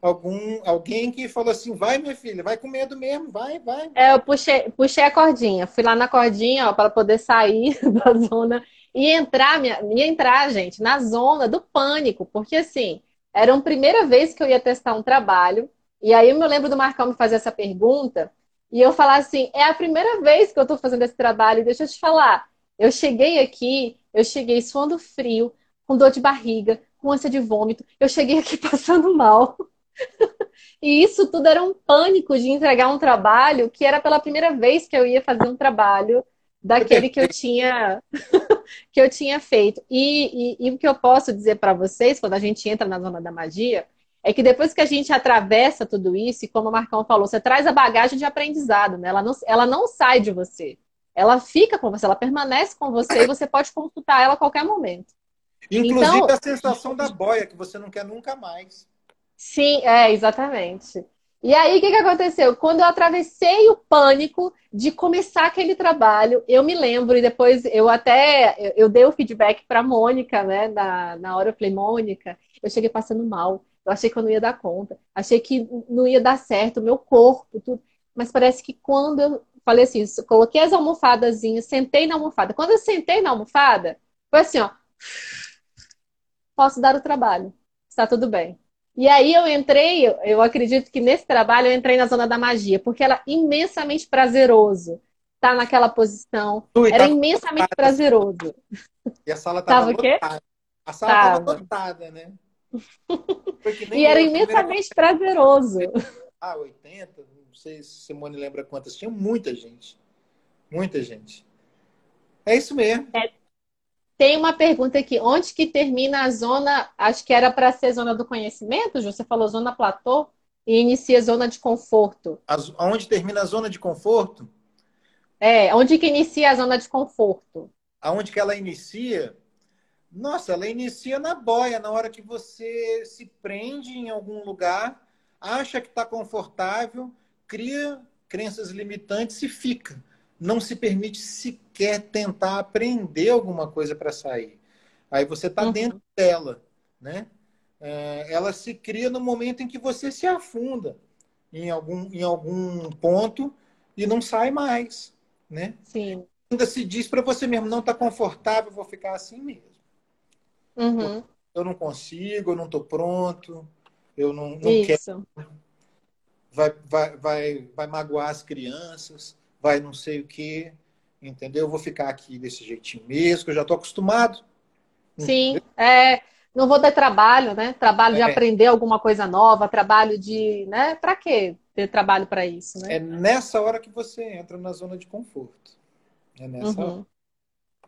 S2: algum alguém que falou assim, vai minha filha, vai com medo mesmo, vai, vai.
S1: É, eu puxei, puxei a cordinha, fui lá na cordinha, para poder sair da zona e entrar, minha, entrar, gente, na zona do pânico, porque assim, era a primeira vez que eu ia testar um trabalho, e aí eu me lembro do Marcão me fazer essa pergunta, e eu falar assim, é a primeira vez que eu estou fazendo esse trabalho, deixa eu te falar, eu cheguei aqui, eu cheguei suando frio, com dor de barriga, com ânsia de vômito, eu cheguei aqui passando mal. e isso tudo era um pânico de entregar um trabalho que era pela primeira vez que eu ia fazer um trabalho daquele que eu tinha que eu tinha feito. E, e, e o que eu posso dizer para vocês, quando a gente entra na zona da magia, é que depois que a gente atravessa tudo isso, e como o Marcão falou, você traz a bagagem de aprendizado, né? Ela não, ela não sai de você. Ela fica com você, ela permanece com você e você pode consultar ela a qualquer momento.
S2: Inclusive então, a sensação da boia, que você não quer nunca mais.
S1: Sim, é, exatamente. E aí, o que, que aconteceu? Quando eu atravessei o pânico de começar aquele trabalho, eu me lembro, e depois eu até eu, eu dei o feedback para Mônica, né? Na, na hora eu falei, Mônica, eu cheguei passando mal. Eu achei que eu não ia dar conta. Achei que não ia dar certo, o meu corpo, tudo. Mas parece que quando eu falei assim, coloquei as almofadazinhas, sentei na almofada. Quando eu sentei na almofada, foi assim, ó. Posso dar o trabalho. Está tudo bem. E aí eu entrei, eu acredito que nesse trabalho eu entrei na zona da magia, porque era imensamente prazeroso estar naquela posição. era imensamente prazeroso.
S2: E a sala estava lotada. A sala estava lotada, né?
S1: e era imensamente prazeroso.
S2: Ah, 80, não sei se Simone lembra quantas. Tinha muita gente. Muita gente. É isso mesmo.
S1: É, tem uma pergunta aqui. Onde que termina a zona? Acho que era para ser zona do conhecimento, Ju? Você falou zona platô e inicia zona de conforto.
S2: As, onde termina a zona de conforto?
S1: É, onde que inicia a zona de conforto?
S2: Aonde que ela inicia? Nossa, ela inicia na boia, na hora que você se prende em algum lugar, acha que está confortável, cria crenças limitantes e fica não se permite sequer tentar aprender alguma coisa para sair. Aí você está uhum. dentro dela, né? É, ela se cria no momento em que você se afunda em algum, em algum ponto e não sai mais, né?
S1: Sim.
S2: Ainda se diz para você mesmo, não está confortável, vou ficar assim mesmo.
S1: Uhum.
S2: Eu não consigo, eu não estou pronto, eu não, não quero. Vai, vai, vai, vai magoar as crianças vai não sei o quê, entendeu? Eu vou ficar aqui desse jeitinho mesmo, que eu já estou acostumado.
S1: Sim, é, não vou ter trabalho, né? Trabalho de é. aprender alguma coisa nova, trabalho de, né? Para quê ter trabalho para isso, né?
S2: É nessa hora que você entra na zona de conforto. É nessa uhum. hora.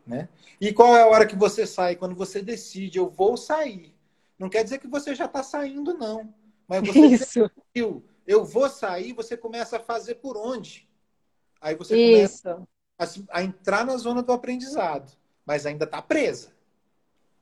S2: Né? E qual é a hora que você sai? Quando você decide, eu vou sair. Não quer dizer que você já está saindo, não. Mas você
S1: Isso.
S2: decidiu, eu vou sair, você começa a fazer por onde? Aí você
S1: Isso.
S2: começa a, a, entrar na zona do aprendizado, mas ainda está presa.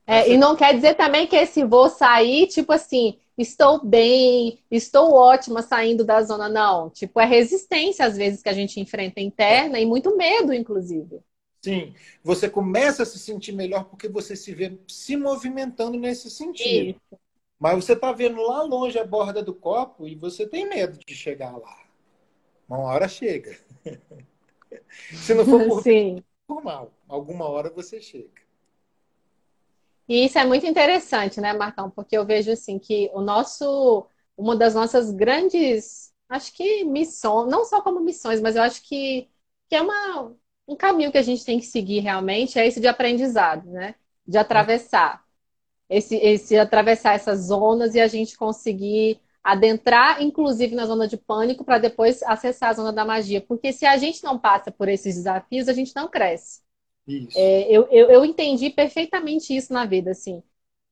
S1: É, você... E não quer dizer também que esse vou sair, tipo assim, estou bem, estou ótima saindo da zona, não. Tipo, é resistência às vezes que a gente enfrenta interna é. e muito medo, inclusive.
S2: Sim, você começa a se sentir melhor porque você se vê se movimentando nesse sentido. Isso. Mas você está vendo lá longe a borda do copo e você tem medo de chegar lá. Uma hora chega. Se não for por,
S1: Sim.
S2: por mal, alguma hora você chega.
S1: E isso é muito interessante, né, Marcão? Porque eu vejo assim que o nosso, uma das nossas grandes, acho que missões, não só como missões, mas eu acho que, que é uma, um caminho que a gente tem que seguir realmente, é esse de aprendizado, né? De atravessar. Esse, esse atravessar essas zonas e a gente conseguir adentrar, inclusive, na zona de pânico, para depois acessar a zona da magia. Porque se a gente não passa por esses desafios, a gente não cresce. É, eu, eu, eu, entendi perfeitamente isso na vida, assim.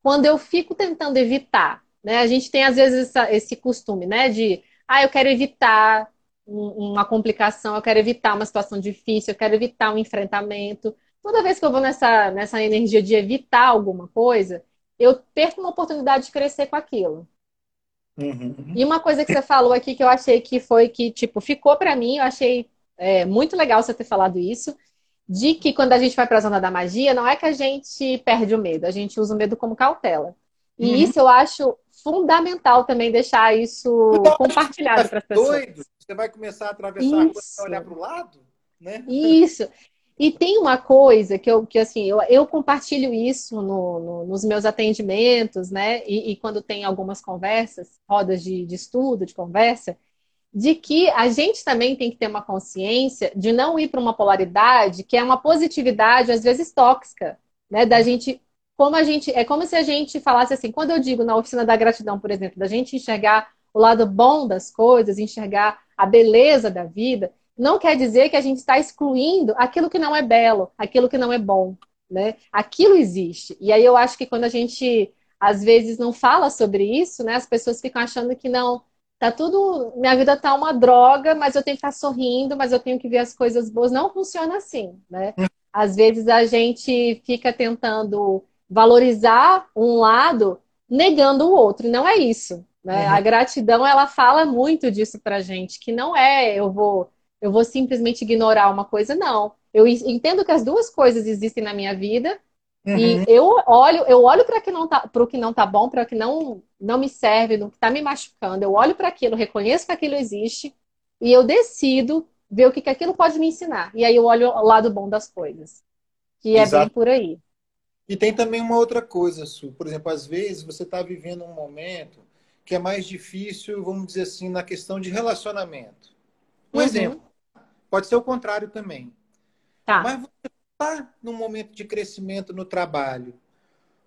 S1: Quando eu fico tentando evitar, né? A gente tem, às vezes, essa, esse costume, né? De, ah, eu quero evitar uma complicação, eu quero evitar uma situação difícil, eu quero evitar um enfrentamento. Toda vez que eu vou nessa, nessa energia de evitar alguma coisa, eu perco uma oportunidade de crescer com aquilo.
S2: Uhum.
S1: E uma coisa que você falou aqui que eu achei que foi que, tipo, ficou para mim, eu achei é, muito legal você ter falado isso, de que quando a gente vai para a zona da magia, não é que a gente perde o medo, a gente usa o medo como cautela. E uhum. isso eu acho fundamental também deixar isso então, compartilhado para as pessoas. Doido.
S2: Você vai começar a atravessar isso. a olhar para o lado, né?
S1: Isso. E tem uma coisa que eu, que assim, eu, eu compartilho isso no, no, nos meus atendimentos, né? E, e, quando tem algumas conversas, rodas de, de estudo, de conversa, de que a gente também tem que ter uma consciência de não ir para uma polaridade que é uma positividade, às vezes, tóxica, né? Da gente, como a gente, é como se a gente falasse assim, quando eu digo na oficina da gratidão, por exemplo, da gente enxergar o lado bom das coisas, enxergar a beleza da vida, não quer dizer que a gente está excluindo aquilo que não é belo, aquilo que não é bom, né? Aquilo existe. E aí eu acho que quando a gente às vezes não fala sobre isso, né? As pessoas ficam achando que não, tá tudo, minha vida tá uma droga, mas eu tenho que estar sorrindo, mas eu tenho que ver as coisas boas. Não funciona assim, né? Às vezes a gente fica tentando valorizar um lado, negando o outro, e não é isso. Né? Uhum. A gratidão, ela fala muito disso pra gente, que não é eu vou eu vou simplesmente ignorar uma coisa, não. Eu entendo que as duas coisas existem na minha vida uhum. e eu olho, eu olho para que não tá, para o que não tá bom, para o que não não me serve, no que está me machucando. Eu olho para aquilo, reconheço que aquilo existe e eu decido ver o que, que aquilo pode me ensinar. E aí eu olho o lado bom das coisas, que é Exato. bem por aí.
S2: E tem também uma outra coisa, Su. Por exemplo, às vezes você está vivendo um momento que é mais difícil, vamos dizer assim, na questão de relacionamento. Um uhum. exemplo. Pode ser o contrário também. Tá. Mas você está num momento de crescimento no trabalho.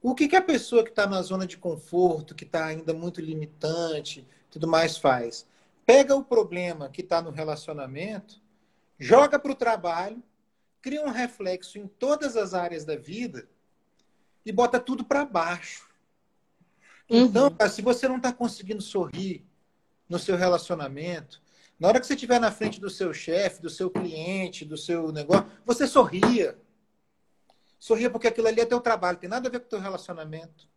S2: O que, que a pessoa que está na zona de conforto, que está ainda muito limitante, tudo mais faz? Pega o problema que está no relacionamento, joga para o trabalho, cria um reflexo em todas as áreas da vida e bota tudo para baixo. Então, uhum. se você não está conseguindo sorrir no seu relacionamento, na hora que você estiver na frente do seu chefe, do seu cliente, do seu negócio, você sorria. Sorria porque aquilo ali é teu trabalho, tem nada a ver com o teu relacionamento.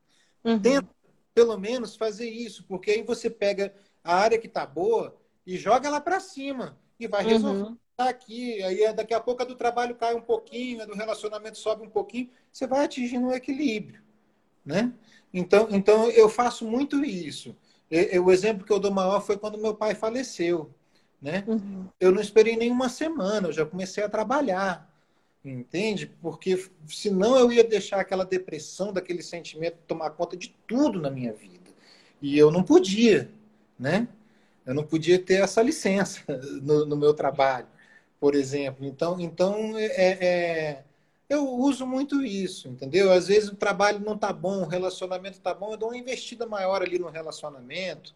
S2: Uhum. Tenta, pelo menos, fazer isso, porque aí você pega a área que está boa e joga lá para cima e vai resolver. Uhum. Tá aqui, aí daqui a pouco a do trabalho cai um pouquinho, a do relacionamento sobe um pouquinho, você vai atingindo um equilíbrio, né? Então, então eu faço muito isso. o exemplo que eu dou maior foi quando meu pai faleceu né? Uhum. Eu não esperei nenhuma semana, eu já comecei a trabalhar, entende? Porque senão eu ia deixar aquela depressão, daquele sentimento tomar conta de tudo na minha vida. E eu não podia, né? Eu não podia ter essa licença no, no meu trabalho, por exemplo. Então, então é, é, eu uso muito isso, entendeu? Às vezes o trabalho não tá bom, o relacionamento tá bom, eu dou uma investida maior ali no relacionamento,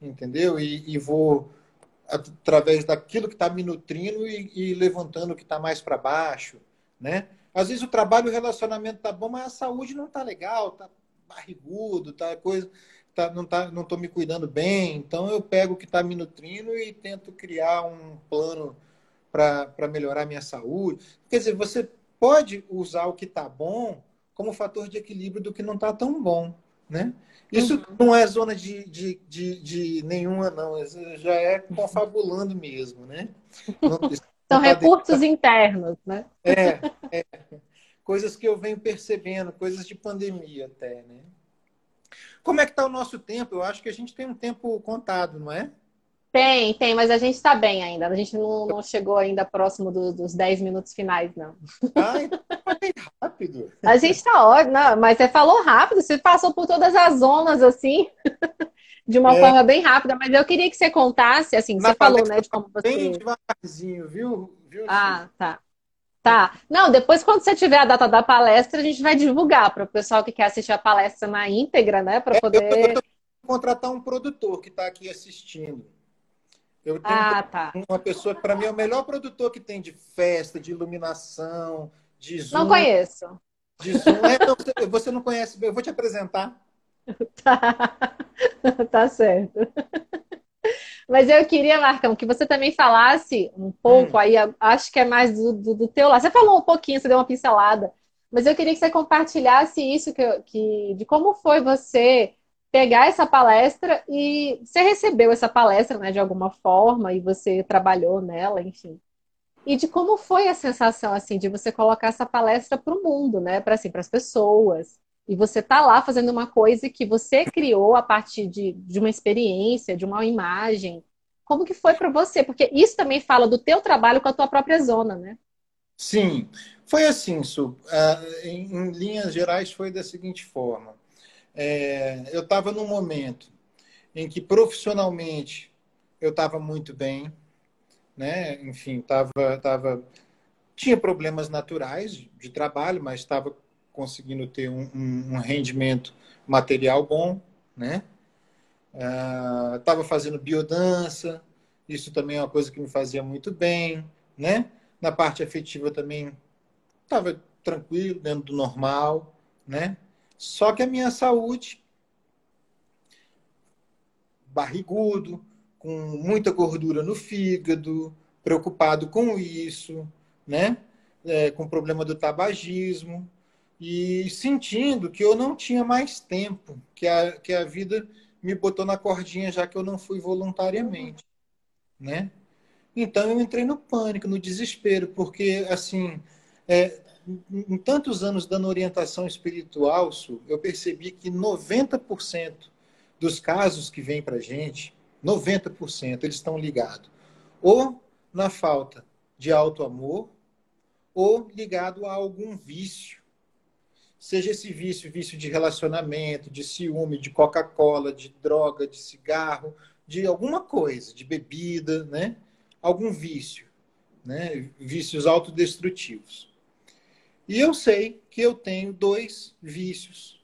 S2: entendeu? E, e vou através daquilo que está me nutrindo e, e, levantando o que está mais para baixo, né? Às vezes o trabalho, o relacionamento está bom, mas a saúde não está legal, está barrigudo, tá coisa, tá, não tá, não estou me cuidando bem. Então eu pego o que está me nutrindo e tento criar um plano para melhorar minha saúde. Quer dizer, você pode usar o que está bom como fator de equilíbrio do que não está tão bom, né? Isso uhum. não é zona de, de, de, de, nenhuma, não. Isso já é confabulando mesmo, né?
S1: Não, São tá recursos internos, né?
S2: É, é. Coisas que eu venho percebendo, coisas de pandemia até, né? Como é que está o nosso tempo? Eu acho que a gente tem um tempo contado, não é?
S1: Tem, tem, mas a gente está bem ainda. A gente não, não chegou ainda próximo do, dos 10 minutos finais, não.
S2: Ai, tá bem rápido.
S1: A gente está ótimo, mas você falou rápido, você passou por todas as zonas assim, de uma é. forma bem rápida, mas eu queria que você contasse, assim, Na você falou, né, de como você.
S2: Bem devagarzinho, viu? viu
S1: ah, tá. Tá. Não, depois, quando você tiver a data da palestra, a gente vai divulgar para o pessoal que quer assistir a palestra na íntegra, né? Para poder. É, eu, eu
S2: contratar um produtor que está aqui assistindo.
S1: Eu tenho ah, tá.
S2: uma pessoa que, para mim, é o melhor produtor que tem de festa, de iluminação, de zoom.
S1: Não conheço.
S2: De zoom. É, você não conhece, eu vou te apresentar.
S1: Tá, tá certo. Mas eu queria, Marcão, que você também falasse um pouco hum. aí, acho que é mais do, do, do, teu lado. Você falou um pouquinho, você deu uma pincelada, mas eu queria que você compartilhasse isso, que, que de como foi você pegar essa palestra e você recebeu essa palestra, né, de alguma forma e você trabalhou nela, enfim. E de como foi a sensação assim de você colocar essa palestra para o mundo, né, para assim, para as pessoas. E você tá lá fazendo uma coisa que você criou a partir de, de uma experiência, de uma imagem. Como que foi para você? Porque isso também fala do teu trabalho com a tua própria zona, né?
S2: Sim, foi assim, Su. Uh, em, em linhas gerais foi da seguinte forma é, eu estava num momento em que profissionalmente eu estava muito bem, né? Enfim, tava, tava, tinha problemas naturais de trabalho, mas estava conseguindo ter um, um, um, rendimento material bom, né? Estava uh, fazendo biodança, isso também é uma coisa que me fazia muito bem, né? Na parte afetiva também estava tranquilo, dentro do normal, né? Só que a minha saúde, barrigudo, com muita gordura no fígado, preocupado com isso, né? É, com o problema do tabagismo e sentindo que eu não tinha mais tempo, que a, que a vida me botou na cordinha já que eu não fui voluntariamente, né? Então eu entrei no pânico, no desespero, porque assim, é, em tantos anos dando orientação espiritual, eu percebi que 90% dos casos que vêm para gente, 90% eles estão ligados ou na falta de alto amor ou ligado a algum vício. Seja esse vício, vício de relacionamento, de ciúme, de Coca-Cola, de droga, de cigarro, de alguma coisa, de bebida, né? Algum vício, né? Vícios autodestrutivos. E eu sei que eu tenho dois vícios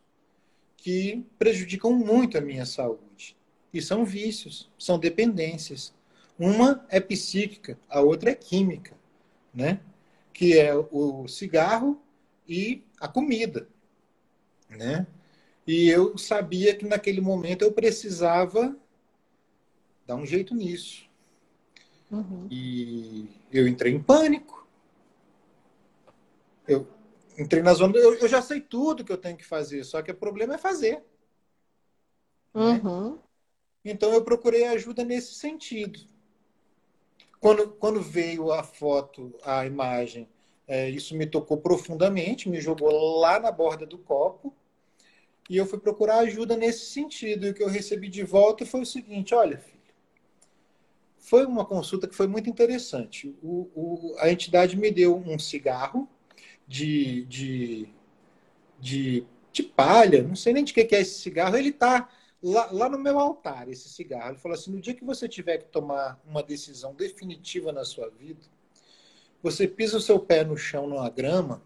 S2: que prejudicam muito a minha saúde. E são vícios, são dependências. Uma é psíquica, a outra é química, né? Que é o cigarro e a comida, né? E eu sabia que naquele momento eu precisava dar um jeito nisso. Uhum. E eu entrei em pânico. Eu entrei na zona. Eu, eu, já sei tudo que eu tenho que fazer, só que o problema é fazer. Né? Uhum. Né? Então eu procurei ajuda nesse sentido. Quando, quando veio a foto, a imagem, é, isso me tocou profundamente, me jogou lá na borda do copo. E eu fui procurar ajuda nesse sentido. E o que eu recebi de volta foi o seguinte: olha, filho, foi uma consulta que foi muito interessante. O, o, a entidade me deu um cigarro de, de, de, de palha, não sei nem de que, que é esse cigarro. Ele está lá, lá no meu altar, esse cigarro. Ele falou assim: no dia que você tiver que tomar uma decisão definitiva na sua vida, você pisa o seu pé no chão, numa grama,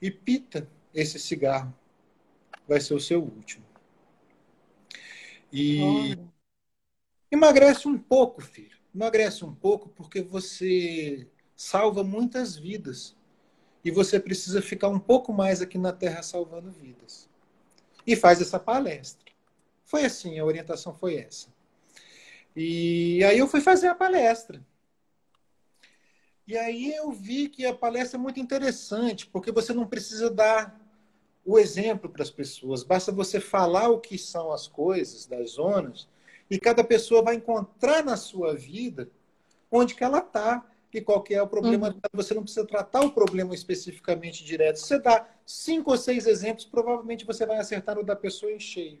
S2: e pita esse cigarro. Vai ser o seu último. E emagrece um pouco, filho. Emagrece um pouco porque você salva muitas vidas. E você precisa ficar um pouco mais aqui na Terra salvando vidas. E faz essa palestra. Foi assim, a orientação foi essa. E aí eu fui fazer a palestra. E aí eu vi que a palestra é muito interessante, porque você não precisa dar o exemplo para as pessoas, basta você falar o que são as coisas das zonas, e cada pessoa vai encontrar na sua vida onde que ela está e qual que é o problema. Uhum. Você não precisa tratar o problema especificamente direto. Se você dá cinco ou seis exemplos, provavelmente você vai acertar o da pessoa em cheio.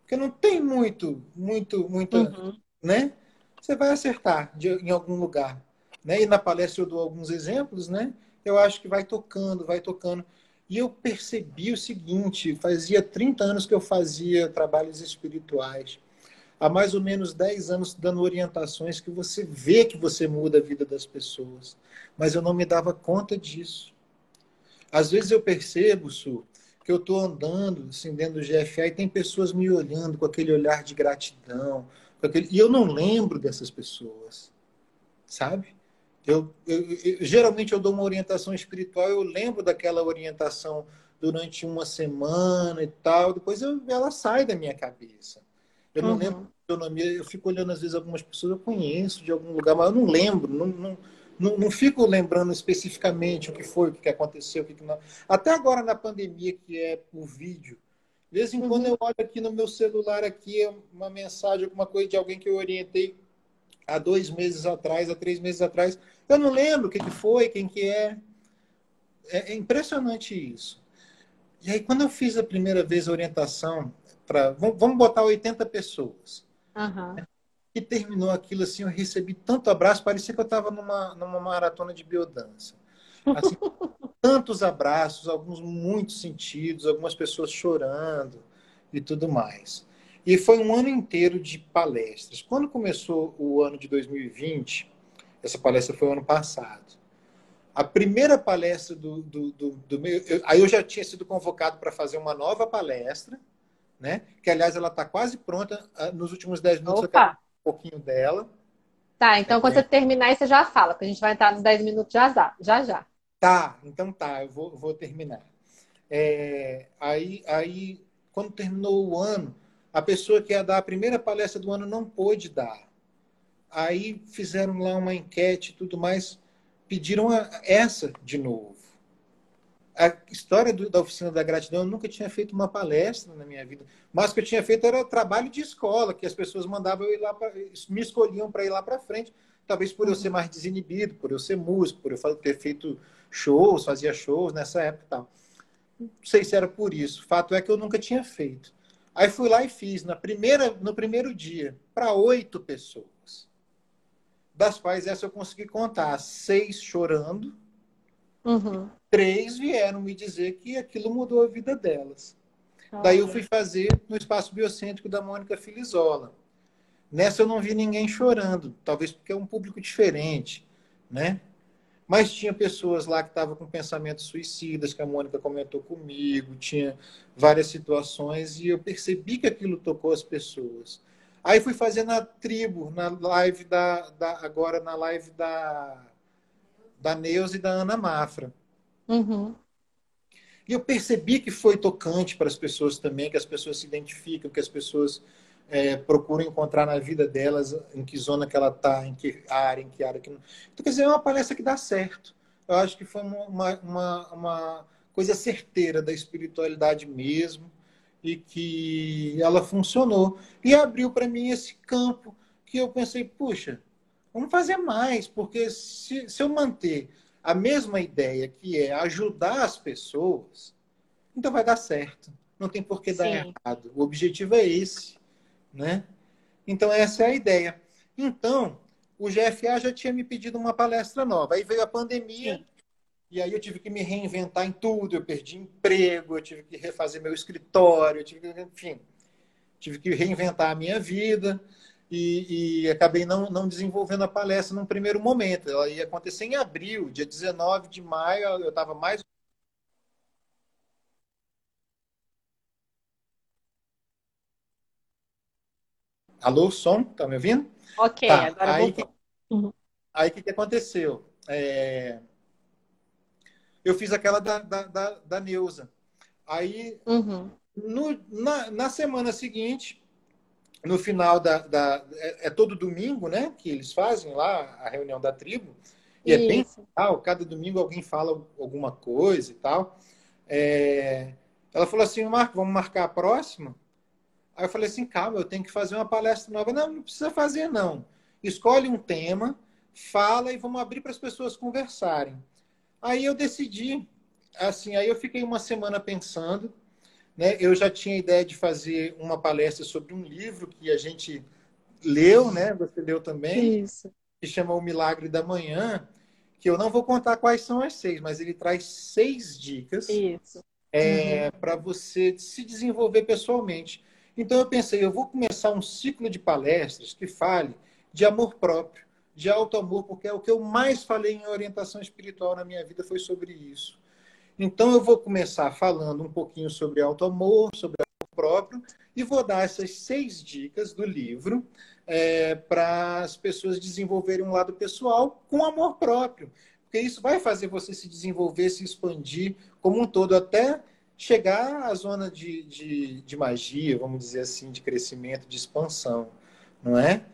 S2: Porque não tem muito, muito, muita, uhum. né? Você vai acertar de, em algum lugar. Né? E na palestra eu dou alguns exemplos, né? Eu acho que vai tocando, vai tocando. E eu percebi o seguinte: fazia 30 anos que eu fazia trabalhos espirituais. Há mais ou menos 10 anos dando orientações que você vê que você muda a vida das pessoas. Mas eu não me dava conta disso. Às vezes eu percebo, Su, que eu estou andando assim, dentro do GFA e tem pessoas me olhando com aquele olhar de gratidão. Aquele... E eu não lembro dessas pessoas, sabe? Eu, eu, eu, geralmente eu dou uma orientação espiritual, eu lembro daquela orientação durante uma semana e tal, depois eu, ela sai da minha cabeça. Eu não uhum. lembro o nome, eu fico olhando às vezes algumas pessoas, eu conheço de algum lugar, mas eu não lembro, não, não, não, não fico lembrando especificamente o que foi, o que aconteceu, o que não. Até agora na pandemia, que é por vídeo, de vez em uhum. quando eu olho aqui no meu celular aqui é uma mensagem, alguma coisa de alguém que eu orientei há dois meses atrás, há três meses atrás. Eu não lembro o que, que foi, quem que é. é. É impressionante isso. E aí, quando eu fiz a primeira vez a orientação para. Vamos botar 80 pessoas. Uhum que terminou aquilo assim, eu recebi tanto abraço, parecia que eu estava numa, numa maratona de biodança. Assim, tantos abraços, alguns muito sentidos, algumas pessoas chorando e tudo mais. E foi um ano inteiro de palestras. Quando começou o ano de 2020, essa palestra foi o ano passado. A primeira palestra do, do, do, do meu. Eu, aí eu já tinha sido convocado para fazer uma nova palestra, né? Que, aliás, ela está quase pronta. Ah, nos últimos 10 minutos Opa pouquinho dela.
S1: Tá, então quando você terminar, você já fala, que a gente vai entrar nos 10 minutos já já. já, já.
S2: Tá, então tá, eu vou, vou terminar. É, aí, aí, quando terminou o ano, a pessoa que ia dar a primeira palestra do ano não pôde dar. Aí fizeram lá uma enquete e tudo mais, pediram essa de novo. A história do, da oficina da gratidão, eu nunca tinha feito uma palestra na minha vida, mas o que eu tinha feito era trabalho de escola, que as pessoas mandavam eu ir lá, pra, me escolhiam para ir lá para frente. Talvez por eu ser mais desinibido, por eu ser músico, por eu ter feito shows, fazia shows nessa época e tal. Não sei se era por isso. Fato é que eu nunca tinha feito. Aí fui lá e fiz na primeira, no primeiro dia para oito pessoas das quais essa eu consegui contar seis chorando, uhum. Três vieram me dizer que aquilo mudou a vida delas. Daí eu fui fazer no espaço biocêntrico da Mônica Filizola. Nessa eu não vi ninguém chorando, talvez porque é um público diferente, né? Mas tinha pessoas lá que estavam com pensamentos suicidas, que a Mônica comentou comigo, tinha várias situações e eu percebi que aquilo tocou as pessoas. Aí fui fazer na tribo, na live da, da agora na live da da Neuza e da Ana Mafra. Uhum. E eu percebi que foi tocante para as pessoas também, que as pessoas se identificam, que as pessoas é, procuram encontrar na vida delas em que zona que ela está, em que área, em que área que não. Então, quer dizer, é uma palestra que dá certo. Eu acho que foi uma, uma, uma coisa certeira da espiritualidade mesmo e que ela funcionou. E abriu para mim esse campo que eu pensei, puxa, vamos fazer mais, porque se, se eu manter a mesma ideia, que é ajudar as pessoas, então vai dar certo. Não tem por que dar errado. O objetivo é esse, né? Então essa é a ideia. Então, o GFA já tinha me pedido uma palestra nova. Aí veio a pandemia, Sim. E aí eu tive que me reinventar em tudo, eu perdi emprego, eu tive que refazer meu escritório, eu tive que, enfim, tive que reinventar a minha vida e, e, acabei não, não desenvolvendo a palestra num primeiro momento. Ela ia acontecer em abril, dia 19 de maio, eu estava mais Alô, som? Tá me ouvindo?
S1: Ok, tá. agora
S2: aí, voltou. Uhum. Aí o que, que aconteceu? É eu fiz aquela da, da, da, da Neuza. Aí, uhum. no, na, na semana seguinte, no final da, da é, é, todo domingo, né? Que eles fazem lá a reunião da tribo. E Isso. é bem legal, cada domingo alguém fala alguma coisa e tal. É... Ela falou assim, Marco, vamos marcar a próxima? Aí eu falei assim, calma, eu tenho que fazer uma palestra nova. Não, não precisa fazer, não. Escolhe um tema, fala e vamos abrir para as pessoas conversarem. Aí eu decidi, assim, aí eu fiquei uma semana pensando, né? Eu já tinha ideia de fazer uma palestra sobre um livro que a gente leu, né? Você leu também. Isso. Que chama O Milagre da Manhã, que eu não vou contar quais são as seis, mas ele traz seis dicas é, uhum. para você se desenvolver pessoalmente. Então eu pensei, eu vou começar um ciclo de palestras que fale de amor próprio, de alto amor, porque é o que eu mais falei em orientação espiritual na minha vida foi sobre isso. Então eu vou começar falando um pouquinho sobre alto amor, sobre amor próprio, e vou dar essas seis dicas do livro é, para as pessoas desenvolverem um lado pessoal com amor próprio. Porque isso vai fazer você se desenvolver, se expandir como um todo, até chegar à zona de, de, de magia, vamos dizer assim, de crescimento, de expansão, não é?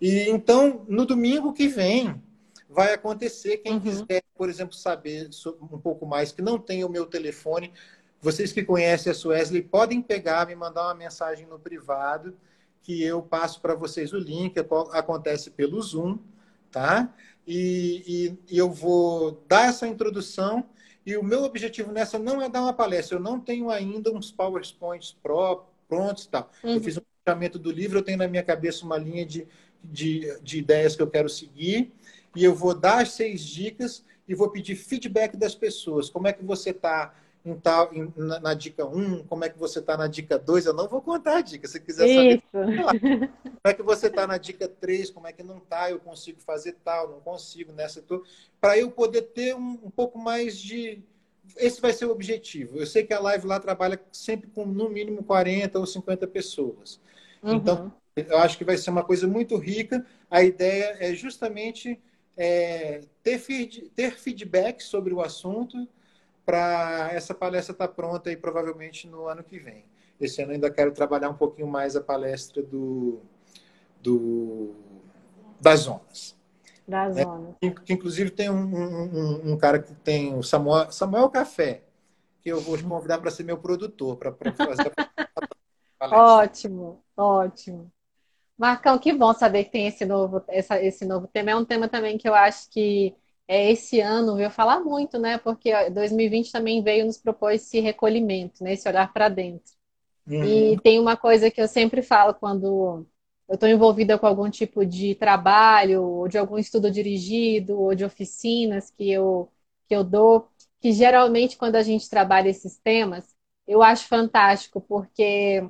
S2: E então, no domingo que vem, vai acontecer. Quem uhum. quiser, por exemplo, saber um pouco mais, que não tem o meu telefone, vocês que conhecem a Suesley podem pegar, me mandar uma mensagem no privado, que eu passo para vocês o link. Acontece pelo Zoom, tá? E, e, e, eu vou dar essa introdução. E o meu objetivo nessa não é dar uma palestra. Eu não tenho ainda uns PowerPoints prontos e tal. Uhum. Eu fiz um fechamento do livro, eu tenho na minha cabeça uma linha de de, de ideias que eu quero seguir e eu vou dar as seis dicas e vou pedir feedback das pessoas. Como é que você está em tal, em, na, na, dica 1, um, como é que você está na dica 2? Eu não vou contar a dica, se quiser saber. Como é que você está na dica 3, como é que não está, eu consigo fazer tal, não consigo nessa. Para eu poder ter um, um pouco mais de. Esse vai ser o objetivo. Eu sei que a live lá trabalha sempre com no mínimo 40 ou 50 pessoas. Uhum. Então, eu acho que vai ser uma coisa muito rica. A ideia é justamente é, ter, feed, ter feedback sobre o assunto para essa palestra estar tá pronta aí provavelmente no ano que vem. Esse ano ainda quero trabalhar um pouquinho mais a palestra do, do das zonas.
S1: Das né? zonas.
S2: Que, que, inclusive tem um, um, um, cara que tem o Samuel, Samuel Café, que eu vou convidar para ser meu produtor, para fazer
S1: a Ótimo, ótimo. Marcão, que bom saber que tem esse novo, essa, esse novo tema. É um tema também que eu acho que é, esse ano veio falar muito, né? Porque 2020 também veio nos propor esse recolhimento, né? Esse olhar para dentro. Uhum. E tem uma coisa que eu sempre falo quando eu estou envolvida com algum tipo de trabalho, ou de algum estudo dirigido, ou de oficinas que eu, que eu dou, que geralmente quando a gente trabalha esses temas, eu acho fantástico, porque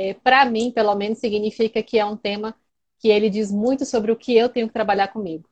S1: é, para mim, pelo menos, significa que é um tema que ele diz muito sobre o que eu tenho que trabalhar comigo.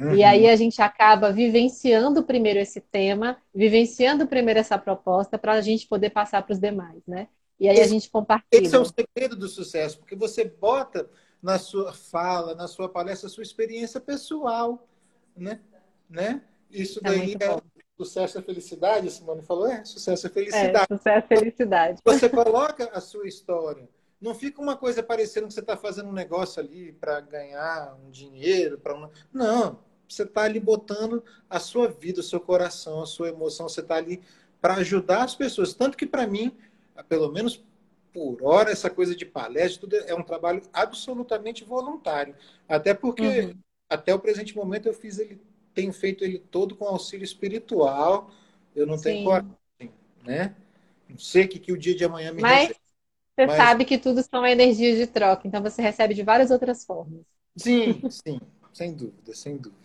S1: Uhum. E aí a gente acaba vivenciando primeiro esse tema, vivenciando primeiro essa proposta para a gente poder passar para os demais, né? E aí esse, a gente compartilha.
S2: Esse é o segredo do sucesso, porque você bota na sua fala, na sua palestra, a sua experiência pessoal, né? né? Isso é daí é, é sucesso e felicidade, a Simone falou, é, sucesso e felicidade.
S1: É, sucesso e felicidade.
S2: Você coloca a sua história. Não fica uma coisa parecendo que você está fazendo um negócio ali para ganhar um dinheiro, para. Não, você está ali botando a sua vida, o seu coração, a sua emoção, você está ali para ajudar as pessoas. Tanto que para mim, pelo menos por hora, essa coisa de palestra, tudo é um trabalho absolutamente voluntário. Até porque, uhum. até o presente momento, eu fiz ele, tenho feito ele todo com auxílio espiritual. Eu não Sim. tenho coragem, né? Não sei o que, que o dia de amanhã me
S1: Mas... Recebe. Você Mas... sabe que tudo são energias de troca, então você recebe de várias outras formas.
S2: Sim, sim, sem dúvida, sem dúvida.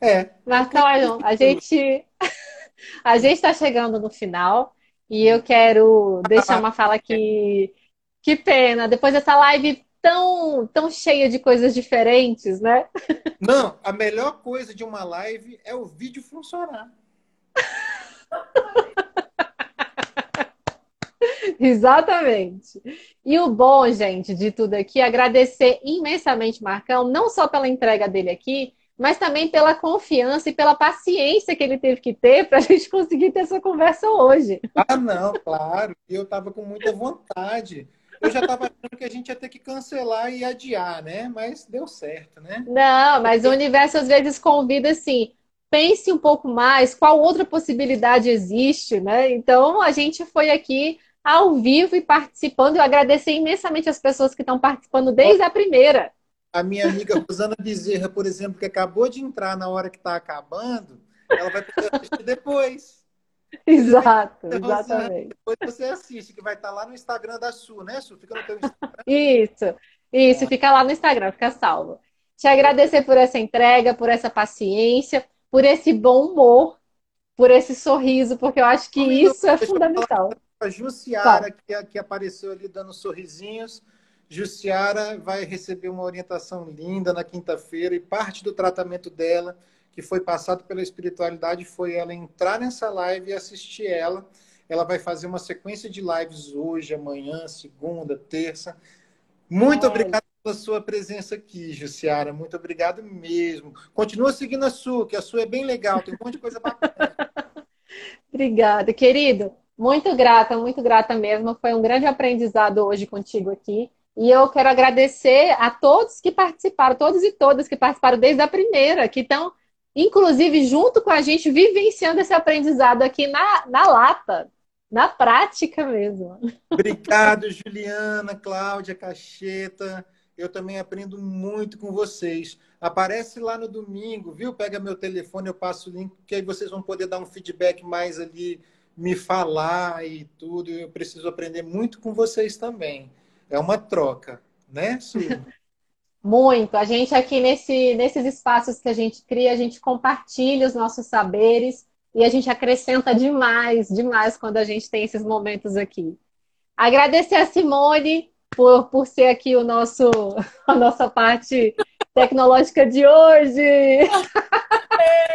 S2: É.
S1: Marcão, a gente a gente está chegando no final e eu quero deixar uma fala que que pena, depois dessa live tão tão cheia de coisas diferentes, né?
S2: Não, a melhor coisa de uma live é o vídeo funcionar.
S1: Exatamente. E o bom, gente, de tudo aqui, é agradecer imensamente Marcão, não só pela entrega dele aqui, mas também pela confiança e pela paciência que ele teve que ter para a gente conseguir ter essa conversa hoje.
S2: Ah, não, claro. Eu estava com muita vontade. Eu já estava achando que a gente ia ter que cancelar e adiar, né? Mas deu certo, né?
S1: Não, mas o universo às vezes convida assim. Pense um pouco mais, qual outra possibilidade existe, né? Então a gente foi aqui ao vivo e participando. Eu agradecer imensamente as pessoas que estão participando desde a primeira
S2: a minha amiga Rosana Bezerra, por exemplo, que acabou de entrar na hora que está acabando, ela vai poder assistir depois.
S1: Exato, exatamente.
S2: Depois você assiste, que vai estar tá lá no Instagram da Su, né, Su? Fica no teu Instagram.
S1: Isso, isso, é. fica lá no Instagram, fica salvo. Te agradecer por essa entrega, por essa paciência, por esse bom humor, por esse sorriso, porque eu acho que isso é fundamental.
S2: A Jussiara, que, que apareceu ali dando sorrisinhos. Jussiara vai receber uma orientação linda na quinta-feira e parte do tratamento dela, que foi passado pela espiritualidade, foi ela entrar nessa live e assistir ela. Ela vai fazer uma sequência de lives hoje, amanhã, segunda, terça. Muito Olha. obrigado pela sua presença aqui, Jussiara. Muito obrigado mesmo. Continua seguindo a sua, que a sua é bem legal, tem um monte de coisa bacana.
S1: Obrigada, querido. Muito grata, muito grata mesmo. Foi um grande aprendizado hoje contigo aqui. E eu quero agradecer a todos que participaram, todos e todas que participaram desde a primeira, que estão, inclusive, junto com a gente, vivenciando esse aprendizado aqui na, na lata, na prática mesmo.
S2: Obrigado, Juliana, Cláudia, Cacheta. Eu também aprendo muito com vocês. Aparece lá no domingo, viu? Pega meu telefone, eu passo o link, que aí vocês vão poder dar um feedback mais ali, me falar e tudo. Eu preciso aprender muito com vocês também. É uma troca, né, Su?
S1: Muito. A gente aqui nesse, nesses espaços que a gente cria, a gente compartilha os nossos saberes e a gente acrescenta demais, demais quando a gente tem esses momentos aqui. Agradecer a Simone por, por ser aqui o nosso, a nossa parte tecnológica de hoje.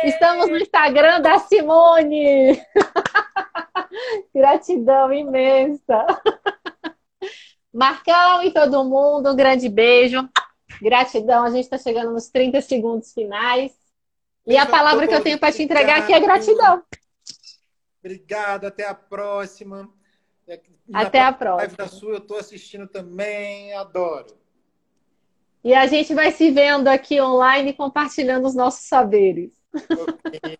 S1: Estamos no Instagram da Simone. Gratidão imensa. Marcão e todo mundo, um grande beijo. Gratidão, a gente está chegando nos 30 segundos finais. E a palavra que eu tenho para te entregar aqui é gratidão.
S2: Obrigado, até a próxima.
S1: Até a próxima. Live
S2: da sua eu estou assistindo também, adoro.
S1: E a gente vai se vendo aqui online compartilhando os nossos saberes. Okay.